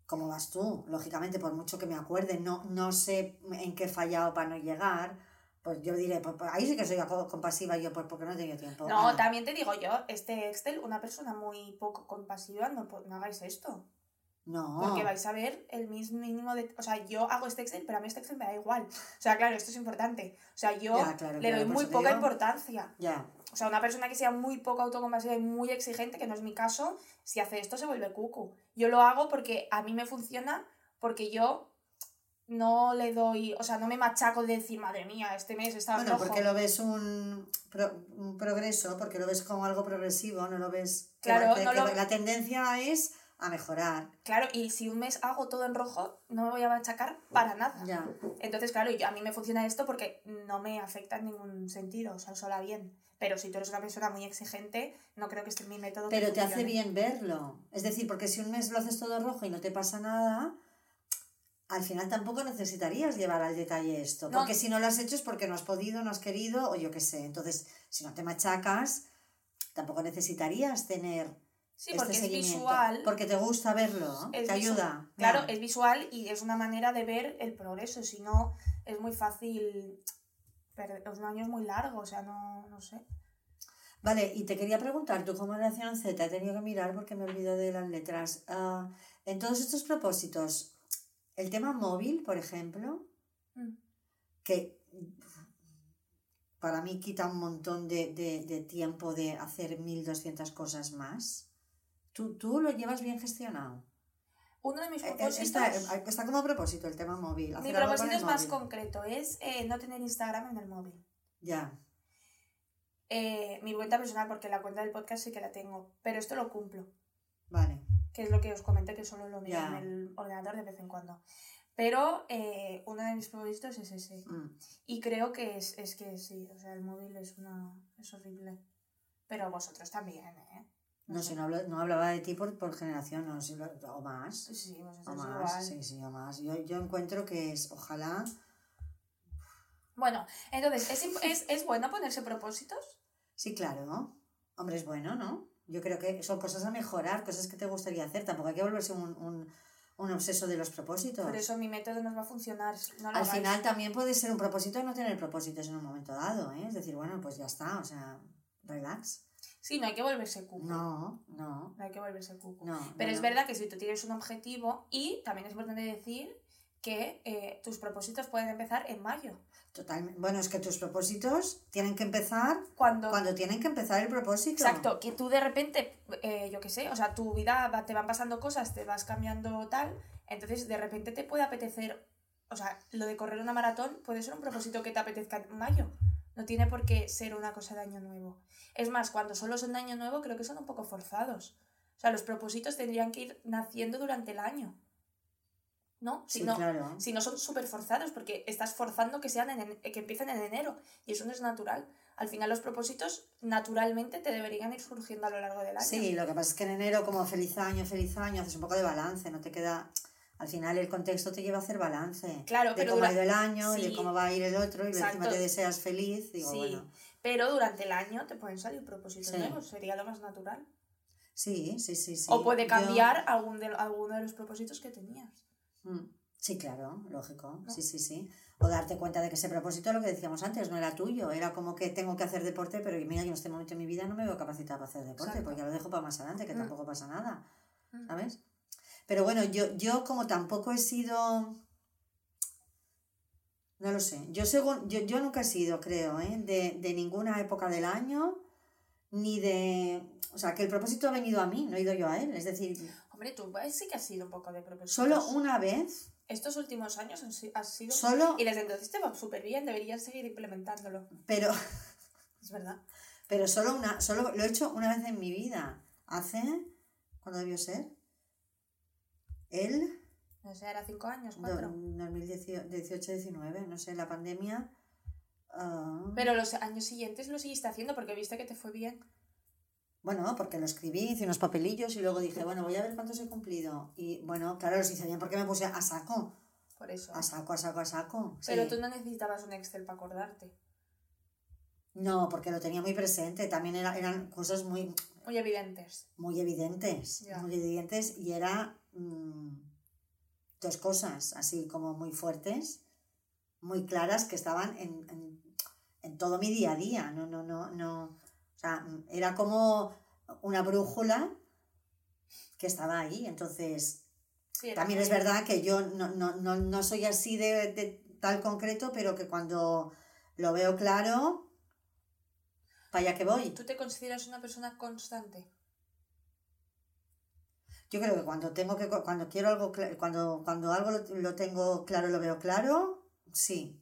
¿Cómo vas tú? Lógicamente, por mucho que me acuerde, no, no sé en qué he fallado para no llegar. Pues yo diré, pues, pues ahí sí que soy co- compasiva yo, pues porque no he tenido tiempo. No, Ah, también te digo yo, este Excel, una persona muy poco compasiva, no, no hagáis esto. No. Porque vais a ver el mismo mínimo de... O sea, yo hago este Excel, pero a mí este Excel me da igual. O sea, claro, esto es importante. O sea, yo Ya, claro, le doy muy poca digo. importancia. Ya, O sea, una persona que sea muy poco autocompasiva y muy exigente, que no es mi caso, si hace esto se vuelve cucu. Yo lo hago porque a mí me funciona, porque yo no le doy, o sea, no me machaco de decir, madre mía, este mes está bueno, rojo. porque lo ves un, pro- un progreso, porque lo ves como algo progresivo, no lo ves... Claro, que- no que lo- La tendencia es a mejorar. Claro, y si un mes hago todo en rojo, no me voy a machacar para nada. Ya. Entonces, claro, yo- a mí me funciona esto porque no me afecta en ningún sentido, o sea, sola bien. Pero si tú eres una persona muy exigente, no creo que este mi método. Pero te hace bien verlo. Es decir, porque si un mes lo haces todo rojo y no te pasa nada, al final tampoco necesitarías llevar al detalle esto. No. Porque si no lo has hecho es porque no has podido, no has querido o yo qué sé. Entonces, si no te machacas, tampoco necesitarías tener Sí, este porque es visual. Porque te gusta verlo, es te ayuda. Claro, es visual y es una manera de ver el progreso. Si no, es muy fácil. perder- Un año es muy largo, o sea, no, no sé. Vale, y te quería preguntar, tú como generación Z, he tenido que mirar porque me olvido de las letras. Ah, en todos estos propósitos, el tema móvil, por ejemplo, Mm. que para mí quita un montón de, de- de tiempo de hacer 1200 cosas más. ¿Tú, tú lo llevas bien gestionado? Uno de mis Eh, eh, propósitos. Está, está como propósito el tema móvil. mi propósito es más móvil. concreto, es eh, no tener Instagram en el móvil. Ya, Eh, mi cuenta personal, porque la cuenta del podcast sí que la tengo, pero esto lo cumplo, vale. que es lo que os comenté que solo lo miro Ya. en el ordenador de vez en cuando. Pero eh, uno de mis propósitos es ese. Mm. Y creo que es, es que sí, o sea, el móvil es una es horrible. Pero vosotros también, ¿eh? No, si no, hablo- no hablaba de ti por, por generación, no, lo- o más. Sí, O más, sí, sí, o más. Yo, yo encuentro que es, ojalá, Bueno, entonces, ¿es, es, ¿es bueno ponerse propósitos? sí, claro. Hombre, es bueno, ¿no? Yo creo que son cosas a mejorar, cosas que te gustaría hacer. Tampoco hay que volverse un, un, un obseso de los propósitos. Por eso mi método nos va a funcionar. No Al hagáis. final también puede ser un propósito no tener propósitos en un momento dado, ¿eh? Es decir, bueno, pues ya está, o sea, relax. Sí, no hay que volverse cuco. No, no, No hay que volverse cuco. no. Pero no, es verdad que si tú tienes un objetivo, y también es importante decir que eh, tus propósitos pueden empezar en mayo. Totalmente. Bueno, es que tus propósitos tienen que empezar Cuando, cuando tienen que empezar el propósito. Exacto, que tú de repente, eh, yo qué sé, o sea, tu vida va- te van pasando cosas, te vas cambiando tal, entonces de repente te puede apetecer, o sea, lo de correr una maratón puede ser un propósito que te apetezca en mayo, no tiene por qué ser una cosa de año nuevo. Es más, cuando solo son de año nuevo creo que son un poco forzados. O sea, los propósitos tendrían que ir naciendo durante el año. ¿No? Si Sí, no, claro. si no son súper forzados, porque estás forzando que, sean en, que empiecen en enero, y eso no es natural. Al final los propósitos naturalmente te deberían ir surgiendo a lo largo del año. Sí, lo que pasa es que en enero, como feliz año, feliz año, haces un poco de balance, no te queda. Al final el contexto te lleva a hacer balance. Claro, de pero cómo ha dura- ido el año y de cómo va a ir el otro y encima te deseas feliz. Digo, Sí, bueno. pero durante el año te pueden salir propósitos Sí. nuevos, sería lo más natural. Sí, sí, sí, sí. o puede Yo- cambiar algún de, alguno de los propósitos que tenías. Mm, Sí, claro, lógico. ¿No? Sí, sí, sí. O darte cuenta de que ese propósito, lo que decíamos antes, no era tuyo. Era como que tengo que hacer deporte, pero mira, yo en este momento de mi vida no me veo capacitada para hacer deporte, Exacto. porque ya lo dejo para más adelante, que Mm. tampoco pasa nada. Mm. ¿Sabes? Pero bueno, yo, yo como tampoco he sido. No lo sé. Yo, según, yo, yo nunca he sido, creo, ¿eh? de, de ninguna época del año, ni de. O sea, que el propósito ha venido a mí, no he ido yo a él. Es decir, Hombre, tú sí que has sido un poco de propósitos. solo una vez, Estos últimos años has sido... solo. Y desde entonces te va súper bien, deberías seguir implementándolo. Pero, Es verdad. pero solo una. Solo lo he hecho una vez en mi vida. Hace. ¿Cuándo debió ser? El. No sé, era cinco años, cuatro. 2018-19, no sé, la pandemia. ah, Pero los años siguientes lo seguiste haciendo porque viste que te fue bien. Bueno, porque lo escribí, hice unos papelillos y luego dije, bueno, voy a ver cuántos he cumplido. Y bueno, claro, los hice bien porque me puse a saco, Por eso. a saco, a saco, a saco. sí. Pero tú no necesitabas un Excel para acordarte. No, porque lo tenía muy presente, también era- eran cosas muy, Muy evidentes. muy evidentes, Ya. muy evidentes y era mm, dos cosas así como muy fuertes, muy claras que estaban en, en, en todo mi día a día, no, no, no, no, o sea, mm, era como una brújula que estaba ahí, entonces Sí, también es verdad que yo no, no, no, no soy así de, de tal concreto, pero que cuando lo veo claro, para allá que voy. ¿Tú te consideras una persona constante? Yo creo que cuando tengo que cuando quiero algo cuando cuando algo lo, lo tengo claro, lo veo claro, sí.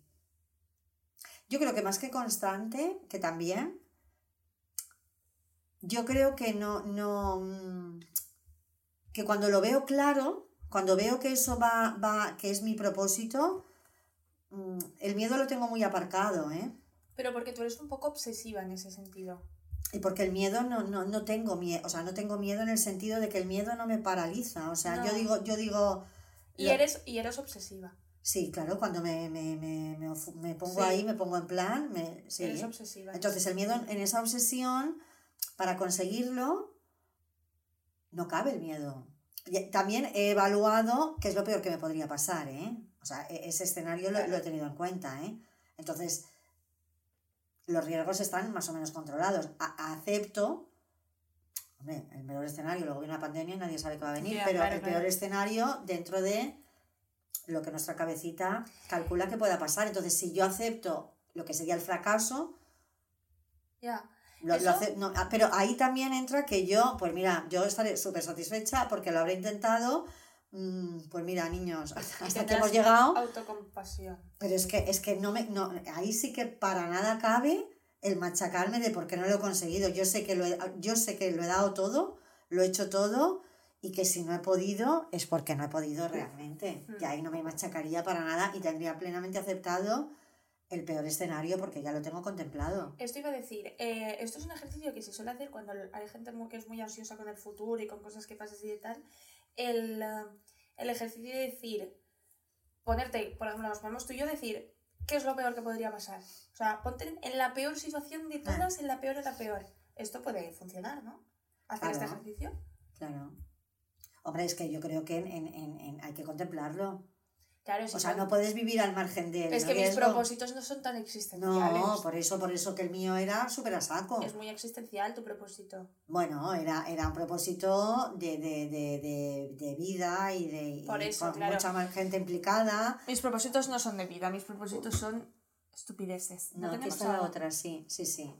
Yo creo que más que constante, que también, yo creo que no, no, que cuando lo veo claro, cuando veo que eso va, va, que es mi propósito, mm, el miedo lo tengo muy aparcado, ¿eh? Pero porque tú eres un poco obsesiva en ese sentido. Y porque el miedo no, no, no tengo miedo, o sea, no tengo miedo en el sentido de que el miedo no me paraliza. O sea, yo digo, yo digo. Y lo- eres, y eres obsesiva. Sí, claro, cuando me, me, me, me, pongo Sí. ahí, me pongo en plan, me, sí. Eres obsesiva. Entonces el miedo en esa obsesión, para conseguirlo, no cabe el miedo. También he evaluado qué es lo peor que me podría pasar, ¿eh? O sea, e- ese escenario lo, lo he tenido en cuenta, ¿eh? Entonces, los riesgos están más o menos controlados. A- acepto, hombre, el peor escenario, luego viene una pandemia y nadie sabe qué va a venir, pero claro, el claro. peor escenario dentro de lo que nuestra cabecita calcula que pueda pasar. Entonces, si yo acepto lo que sería el fracaso, Ya. no, ah, pero ahí también entra que yo, pues mira, yo estaré súper satisfecha porque lo habré intentado. Mm, Pues mira, niños, hasta que tendrás hemos llegado. Autocompasión. Pero es que, es que no me. No, ahí sí que para nada cabe el machacarme de por qué no lo he conseguido. Yo sé que lo he, yo sé que lo he dado todo, lo he hecho todo, y que si no he podido, es porque no he podido realmente. Mm. Y ahí no me machacaría para nada y tendría plenamente aceptado el peor escenario porque ya lo tengo contemplado. Esto iba a decir, eh, esto es un ejercicio que se suele hacer cuando hay gente que es muy ansiosa con el futuro y con cosas que pasan así y tal. El, eh, el ejercicio de decir, ponerte, por ejemplo, nos ponemos tú y yo, decir, ¿qué es lo peor que podría pasar? O sea, ponte en- la peor situación de todas, en la peor de la peor. Esto puede funcionar, ¿no? Hacer este Claro. ejercicio. Claro. Hombre, es que yo creo que en- en- en- hay que contemplarlo. Claro, si O sea, son- no puedes vivir al margen del es que mis propósitos no son tan existenciales. No, por eso, por eso que el mío era súper a saco. Es muy existencial tu propósito. Bueno, era, era un propósito de, de, de, de, de vida y de Por y eso, con claro. mucha más gente implicada. Mis propósitos no son de vida, mis propósitos son estupideces. No, tenemos está la otra, sí, sí, sí.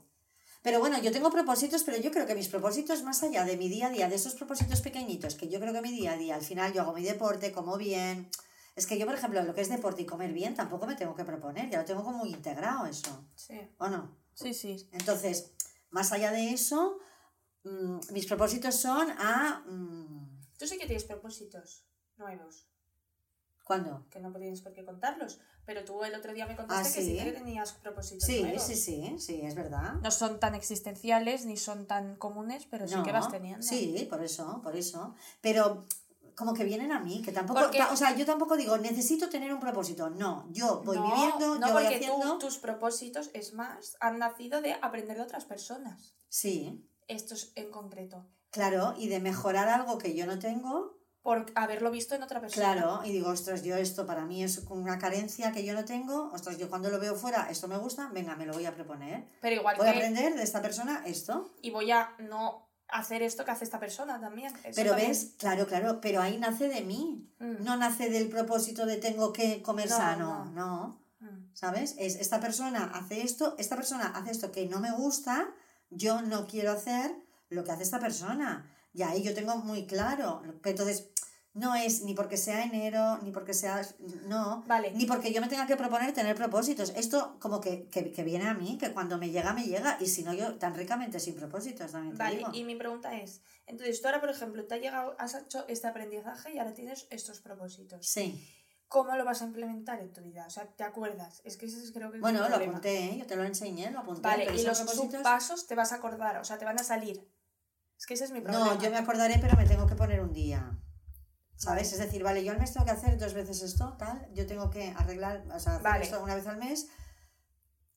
Pero bueno, yo tengo propósitos, pero yo creo que mis propósitos, más allá de mi día a día, de esos propósitos pequeñitos, que yo creo que mi día a día, al final yo hago mi deporte, como bien. Es que yo, por ejemplo, lo que es deporte y comer bien, tampoco me tengo que proponer, ya lo tengo como integrado eso, Sí, ¿o no? sí, sí. Entonces, más allá de eso, mm, mis propósitos son a... mm, Tú sí que tienes propósitos nuevos, ¿Cuándo? que no tienes por qué contarlos, pero tú el otro día me contaste Ah, que sí ¿sí? que tenías propósitos Sí, nuevos. sí, sí, sí, es verdad. No son tan existenciales ni son tan comunes, pero sí que vas teniendo. Sí, por eso, por eso. Pero como que vienen a mí, que tampoco, Porque- o sea, yo tampoco digo, necesito tener un propósito. No, yo voy no, viviendo, no yo voy porque tú- haciendo. tus propósitos, es más, han nacido de aprender de otras personas. Sí, Estos en concreto. claro, y de mejorar algo que yo no tengo, Por haberlo visto en otra persona. claro, y digo, ostras, yo esto para mí es una carencia que yo no tengo, ostras, yo cuando lo veo fuera, esto me gusta, venga, me lo voy a proponer. Pero igual Voy a aprender de esta persona esto. Y voy a no hacer esto que hace esta persona también. Eso Pero también. ves, claro, claro, pero ahí nace de mí. Mm, No nace del propósito de tengo que comer No, sano, no. mm. ¿Sabes? Es esta persona hace esto, esta persona hace esto que no me gusta, yo no quiero hacer lo que hace esta persona. Y ahí yo tengo muy claro. Entonces, no es ni porque sea enero, ni porque sea. No. Vale. Ni porque yo me tenga que proponer tener propósitos. Esto como que, que, que viene a mí, que cuando me llega, me llega. Y si no, yo tan ricamente sin propósitos también te Vale, digo. y mi pregunta es, entonces tú ahora, por ejemplo, te ha llegado, has hecho este aprendizaje y ahora tienes estos propósitos. Sí. ¿Cómo lo vas a implementar en tu vida? O sea, ¿te acuerdas? Es que ese es creo que es Bueno, lo apunté, ¿eh? yo te lo enseñé, lo apunté. Vale, pero y los propósitos- subpasos te vas a acordar, o sea, te van a salir. Es que ese es mi problema. No, yo me acordaré, pero me tengo que poner un día. ¿Sabes? Es decir, vale, yo al mes tengo que hacer dos veces esto, tal. Yo tengo que arreglar, o sea, hacer Vale. esto una vez al mes.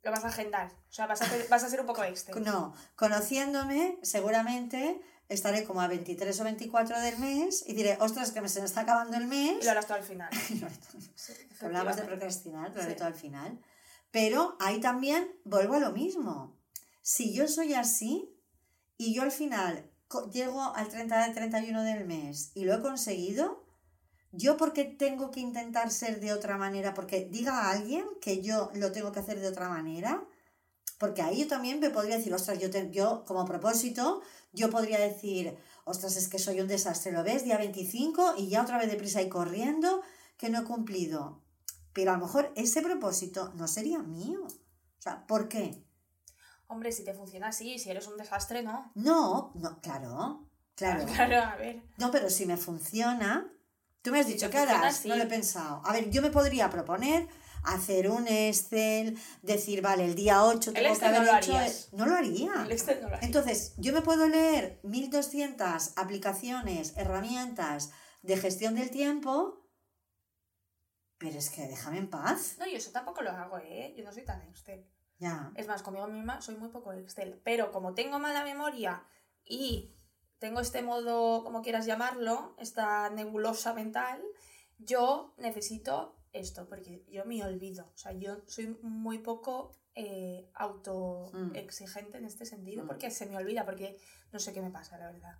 Lo vas a agendar. O sea, vas a, hacer- vas a ser un poco extra. No, conociéndome, seguramente estaré como a 23 o 24 del mes y diré, ostras, que me se me está acabando el mes. Y lo harás tú al final. Sí, Que Hablamos de procrastinar, lo haré Sí. todo al final. Pero ahí también vuelvo a lo mismo. Si yo soy así y yo al final llego al 30 del 31 del mes y lo he conseguido, yo porque tengo que intentar ser de otra manera, porque diga a alguien que yo lo tengo que hacer de otra manera, porque ahí yo también me podría decir, ostras, yo, yo como propósito, yo podría decir, ostras, es que soy un desastre, ¿lo ves? Día 25 y ya otra vez deprisa y corriendo que no he cumplido. Pero a lo mejor ese propósito no sería mío. O sea, ¿por qué? Hombre, si te funciona así, si eres un desastre, no. No, no, claro. Claro. Claro, a ver. No, pero si me funciona, tú me has Si dicho, ¿qué harás? sí. No lo he pensado. A ver, yo me podría proponer hacer un Excel, decir, vale, el día 8 El tengo que Excel no haber lo hecho... harías. No lo haría. El Excel no lo haría. Entonces, yo me puedo leer 1200 aplicaciones, herramientas de gestión del tiempo, pero es que déjame en paz. No, yo eso tampoco lo hago, ¿eh? Yo no soy tan Excel. Es más, conmigo misma soy muy poco Excel. Pero como tengo mala memoria y tengo este modo, como quieras llamarlo, esta nebulosa mental, yo necesito esto, porque yo me olvido. O sea, yo soy muy poco eh, autoexigente en este sentido, Mm. porque se me olvida, porque no sé qué me pasa, la verdad.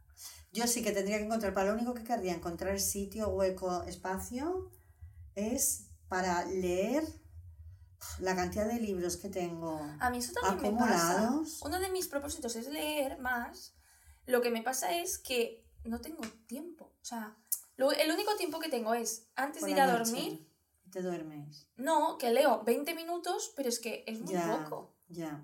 Yo sí que tendría que encontrar, para lo único que querría encontrar sitio, hueco, espacio, es para leer la cantidad de libros que tengo. A mí eso también me pasa. Acumulados. Uno de mis propósitos es leer más. Lo que me pasa es que no tengo tiempo. O sea, lo- el único tiempo que tengo es antes por de ir a dormir. Te duermes. No, que leo 20 minutos, pero es que es muy Ya. poco. Ya.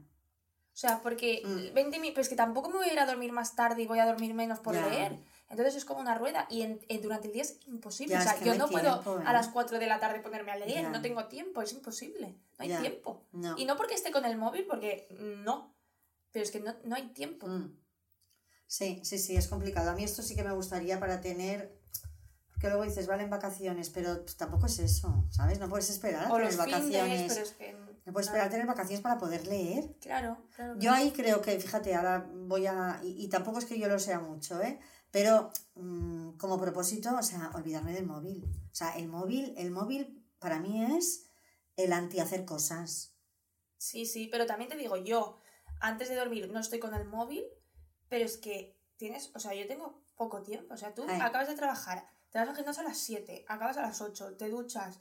O sea, porque Mm. 20 minutos, pero es que tampoco me voy a ir a dormir más tarde y voy a dormir menos por Ya. leer. Entonces es como una rueda y en- en- durante el día es imposible. Ya, o es sea, que yo no puedo tiempo, ¿eh? a las 4 de la tarde ponerme a leer, Ya. no tengo tiempo, es imposible. No hay Ya. tiempo. No. Y no porque esté con el móvil, porque no. Pero es que no, no hay tiempo. Mm. Sí, sí, sí, es complicado. A mí esto sí que me gustaría para tener. Porque luego dices, vale, en vacaciones, pero pues, tampoco es eso, ¿sabes? No puedes esperar a O tener los fines, vacaciones. pero es que... No puedes esperar a tener vacaciones para poder leer. Claro, claro. Yo ahí creo que, fíjate, ahora voy a. Y, y tampoco es que yo lo sea mucho, ¿eh? Pero mm, como propósito, o sea, olvidarme del móvil. O sea, el móvil, el móvil para mí es el anti hacer cosas. Sí, sí, pero también te digo, yo antes de dormir no estoy con el móvil, pero es que tienes, o sea, yo tengo poco tiempo. O sea, tú Ay. acabas de trabajar, te vas al gimnasio a las 7, acabas a las 8, te duchas,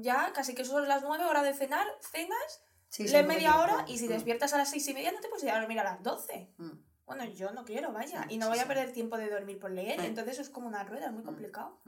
ya casi que son las 9 horas de cenar, cenas, Sí, lees media hora y si Mm, despiertas a las 6 y media no te puedes ir a dormir a las 12. mm. Bueno, yo no quiero, vaya, Sí, y no sí, voy a perder tiempo de dormir por leer, entonces es como una rueda, es muy complicado.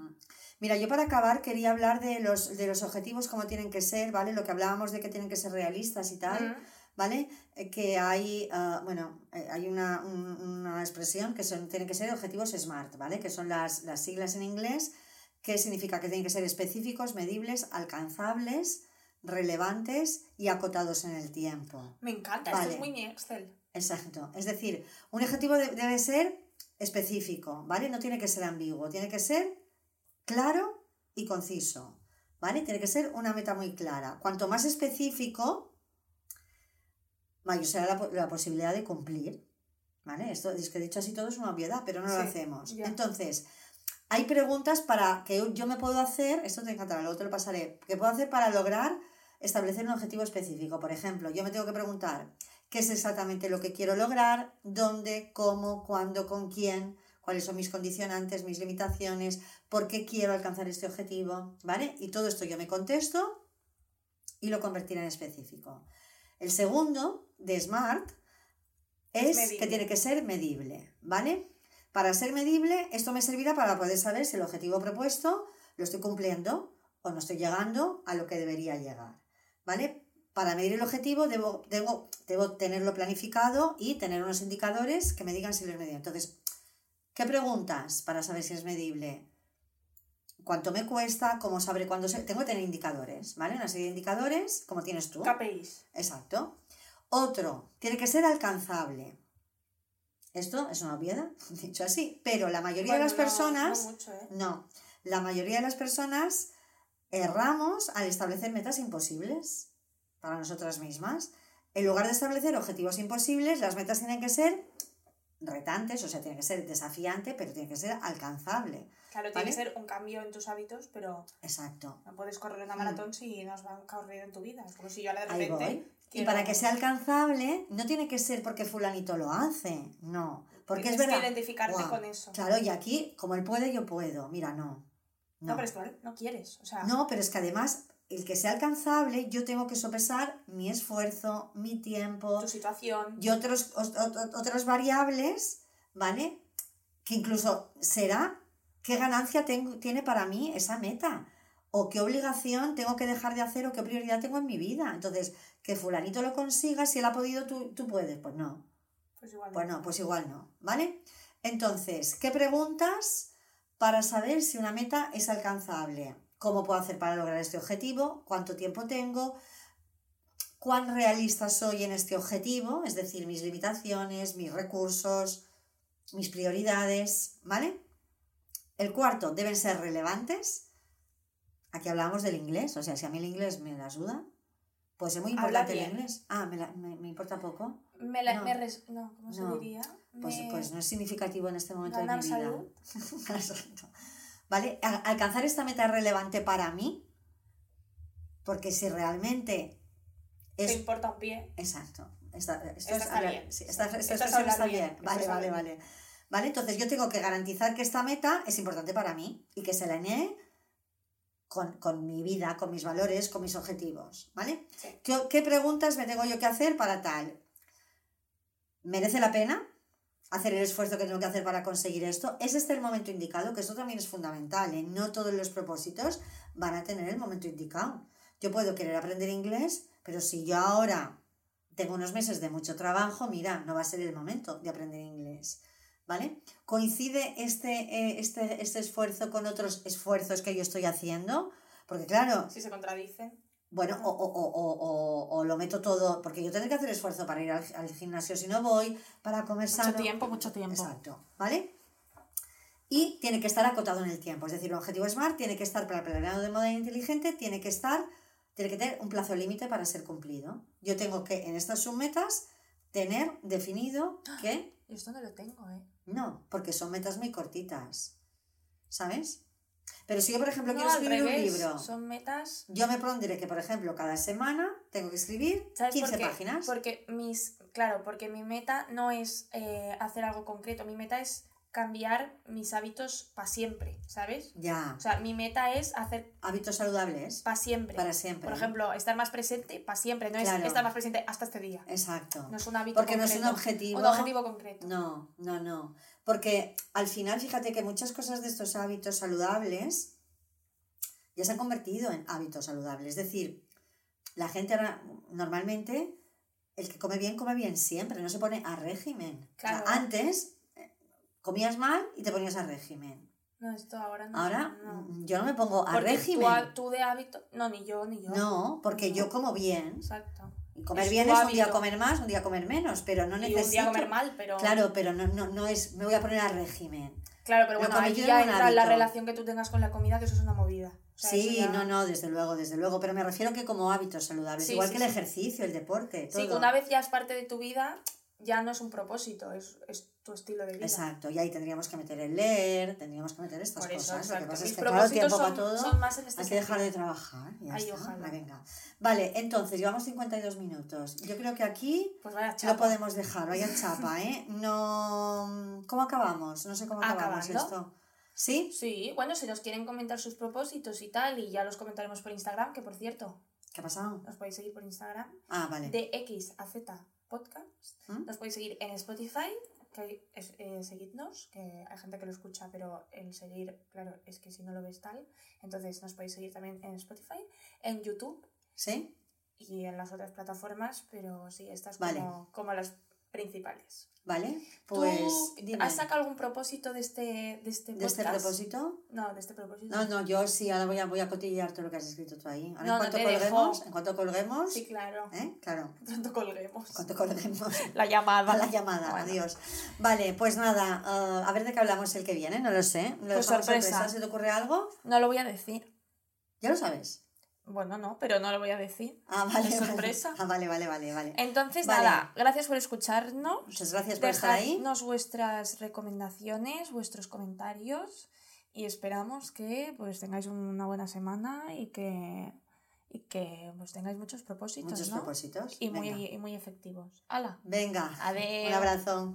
Mira, yo para acabar quería hablar de los, de los objetivos, cómo tienen que ser, ¿vale? Lo que hablábamos de que tienen que ser realistas y tal, Mm. ¿vale? Eh, que hay, ah, bueno, eh, hay una, un- una expresión que son, tienen que ser objetivos SMART, ¿vale? Que son las, las siglas en inglés, que significa que tienen que ser específicos, medibles, alcanzables, relevantes y acotados en el tiempo. Me encanta, esto Vale. es muy mi Excel. Exacto. Es decir, un objetivo de- debe ser específico, ¿vale? No tiene que ser ambiguo, tiene que ser claro y conciso, ¿vale? Tiene que ser una meta muy clara. Cuanto más específico, mayor será la, po- la posibilidad de cumplir, ¿vale? Esto es que dicho así todo es una obviedad, pero no lo hacemos. ya. Entonces, hay preguntas para que yo me puedo hacer, esto te encantará, luego te lo pasaré, que puedo hacer para lograr establecer un objetivo específico. Por ejemplo, yo me tengo que preguntar qué es exactamente lo que quiero lograr, dónde, cómo, cuándo, con quién, cuáles son mis condicionantes, mis limitaciones, por qué quiero alcanzar este objetivo, ¿vale? Y todo esto yo me contesto y lo convertiré en específico. El segundo, de SMART, es Medible. que tiene que ser medible, ¿vale? Para ser medible, esto me servirá para poder saber si el objetivo propuesto lo estoy cumpliendo o no estoy llegando a lo que debería llegar, ¿vale? Para medir el objetivo debo, debo, debo tenerlo planificado y tener unos indicadores que me digan si lo es medible. Entonces, ¿qué preguntas para saber si es medible? ¿Cuánto me cuesta? ¿Cómo sabré cuándo se... Tengo que tener indicadores, ¿vale? Una serie de indicadores, como tienes tú. KPIs. Exacto. Otro, tiene que ser alcanzable. Esto es una obviedad, dicho así, pero la mayoría de las personas, no mucho, ¿eh? no, la mayoría de las personas erramos al establecer metas imposibles para nosotras mismas. En lugar de establecer objetivos imposibles, las metas tienen que ser retantes, o sea, tiene que ser desafiante, pero tiene que ser alcanzable. Claro, ¿Vale? tiene que ser un cambio en tus hábitos, pero Exacto. no puedes correr una Mm. maratón si no has corrido en tu vida. Es como si yo de repente. Y para que sea alcanzable, no tiene que ser porque fulanito lo hace, no. Porque es verdad. que identificarte con eso. Claro, y aquí, como él puede, yo puedo. Mira, no. No, pero es que no quieres. O sea, No, pero es que además, el que sea alcanzable, yo tengo que sopesar mi esfuerzo, mi tiempo tu situación. y otros, os- ot- otras variables, ¿vale? Que incluso será qué ganancia tengo, tiene para mí esa meta. O qué obligación tengo que dejar de hacer o qué prioridad tengo en mi vida. Entonces, que fulanito lo consiga, si él ha podido, tú, tú puedes. Pues no. Pues igual. no. Pues no, pues igual no, ¿vale? Entonces, ¿qué preguntas para saber si una meta es alcanzable? ¿Cómo puedo hacer para lograr este objetivo? ¿Cuánto tiempo tengo? ¿Cuán realista soy en este objetivo? Es decir, mis limitaciones, mis recursos, mis prioridades, ¿vale? El cuarto, deben ser relevantes. Aquí hablamos del inglés, o sea, si a mí el inglés me la ayuda, pues es muy importante el inglés. Ah, me, la- me- me importa poco. Me la, No. me res- no, ¿cómo se diría? Pues, pues no es significativo en este momento de mi vida. salud. ¿Vale? Alcanzar esta meta es relevante para mí, porque si realmente Te es... importa un pie. Exacto. Esta, esto Esta es está bien. sí, esta, esta Esta es expresión hablar está bien, bien. esta Vale, vale, vale. Vale, entonces yo tengo que garantizar que esta meta es importante para mí y que se la alinee con, con mi vida, con mis valores, con mis objetivos. ¿Vale? Sí. ¿Qué, qué preguntas me tengo yo que hacer para tal? ¿Merece la pena hacer el esfuerzo que tengo que hacer para conseguir esto? ¿Es este el momento indicado? Que eso también es fundamental. ¿eh? No todos los propósitos van a tener el momento indicado. Yo puedo querer aprender inglés, pero si yo ahora tengo unos meses de mucho trabajo, mira, no va a ser el momento de aprender inglés. ¿Vale? ¿Coincide este, eh, este, este esfuerzo con otros esfuerzos que yo estoy haciendo? Porque claro, Si se contradicen. Bueno, o, o, o, o, o- o lo meto todo, porque yo tendré que hacer esfuerzo para ir al, al gimnasio si no voy, para comer Mucho sano. tiempo, mucho tiempo. Exacto, ¿vale? Y tiene que estar acotado en el tiempo, es decir, un objetivo SMART tiene que estar para planeado de modo inteligente, tiene que estar, tiene que tener un plazo límite para ser cumplido. Yo tengo que en estas submetas tener definido que Yo esto no lo tengo, ¿eh? no, porque son metas muy cortitas, ¿sabes? Pero si yo, por ejemplo, No, quiero escribir un revés, libro, Son metas. yo me pondré que, por ejemplo, cada semana tengo que escribir ¿Sabes 15 por qué? páginas. Porque mis. Claro, porque mi meta no es eh, hacer algo concreto. Mi meta es cambiar mis hábitos para siempre, ¿sabes? Ya, O sea, mi meta es hacer hábitos saludables para siempre. para siempre. Por ejemplo, estar más presente para siempre. No Claro. es estar más presente hasta este día. Exacto. No es un hábito Porque no es un concreto. objetivo. Un objetivo concreto. No, no, no. Porque al final, fíjate que muchas cosas de estos hábitos saludables ya se han convertido en hábitos saludables. Es decir, la gente ahora, normalmente, el que come bien, come bien siempre, no se pone a régimen. O sea, Claro. antes eh, comías mal y te ponías a régimen. No, esto ahora no. Ahora no. mm, yo no me pongo a Porque tú, régimen. ha- tú de hábito. No, ni yo, ni yo. No, porque yo como bien. Exacto. Y comer bien es un día comer más, un día comer menos, pero no y necesito... un día comer mal, pero. Claro, pero no, no, no es, me voy a poner a régimen. Claro, pero bueno, ahí ya entra la relación que tú tengas con la comida, que eso es una movida. O sea, sí, ya- no, no, desde luego, desde luego, pero me refiero que como hábitos saludables, Sí, igual sí, que el sí. ejercicio, el deporte, todo. Sí, que una vez ya es parte de tu vida, ya no es un propósito, es, es tu estilo de vida. Exacto, y ahí tendríamos que meter el leer, tendríamos que meter estas eso, cosas. Lo que pasa es que el tiempo para son, todo. son más en este Hay que dejar de trabajar. ya Ay, está. ojalá. Venga. Vale, entonces llevamos 52 minutos. Yo creo que aquí Pues lo podemos dejar, vaya chapa, ¿eh? No. ¿Cómo acabamos? No sé cómo acabamos ¿Acabando? esto. ¿Sí? Sí, bueno, si nos quieren comentar sus propósitos y tal, y ya los comentaremos por Instagram, que por cierto, ¿Qué ha pasado? nos podéis seguir por Instagram, Ah, vale. de X a Z Podcast. ¿Mm? Nos podéis seguir en Spotify, que es, eh, seguidnos, que hay gente que lo escucha, pero el seguir, claro, es que si no lo ves tal. Entonces nos podéis seguir también en Spotify, en YouTube ¿Sí? y en las otras plataformas, pero sí, estas Vale. como, como las principales. Vale. ¿Tú Pues. dime. ¿Has sacado algún propósito de este, de este ¿De este propósito? No, de este propósito. No, no, yo sí, ahora voy a, voy a cotillear todo lo que has escrito tú ahí. Ahora No, en no cuanto te colguemos, dejo. en cuanto colguemos, Sí, claro. ¿eh? Claro, Pronto colguemos. en cuanto colguemos. La llamada. La llamada, Bueno. adiós. Vale, pues nada, eh, a ver de qué hablamos el que viene, no lo sé. Lo Pues sorpresa. ¿Se te ocurre algo? No lo voy a decir. Ya lo sabes. Bueno, no, pero no lo voy a decir. Ah, vale. Es vale. sorpresa. Ah, vale, vale, vale, vale. Entonces, Vale. nada, gracias por escucharnos. Muchas gracias por estar ahí. Vuestras recomendaciones, vuestros comentarios y esperamos que pues tengáis una buena semana y que, y que pues tengáis muchos propósitos, Muchos ¿no? propósitos. Y muy, y muy efectivos. ¡Hala! Venga. Adeu. Un abrazo.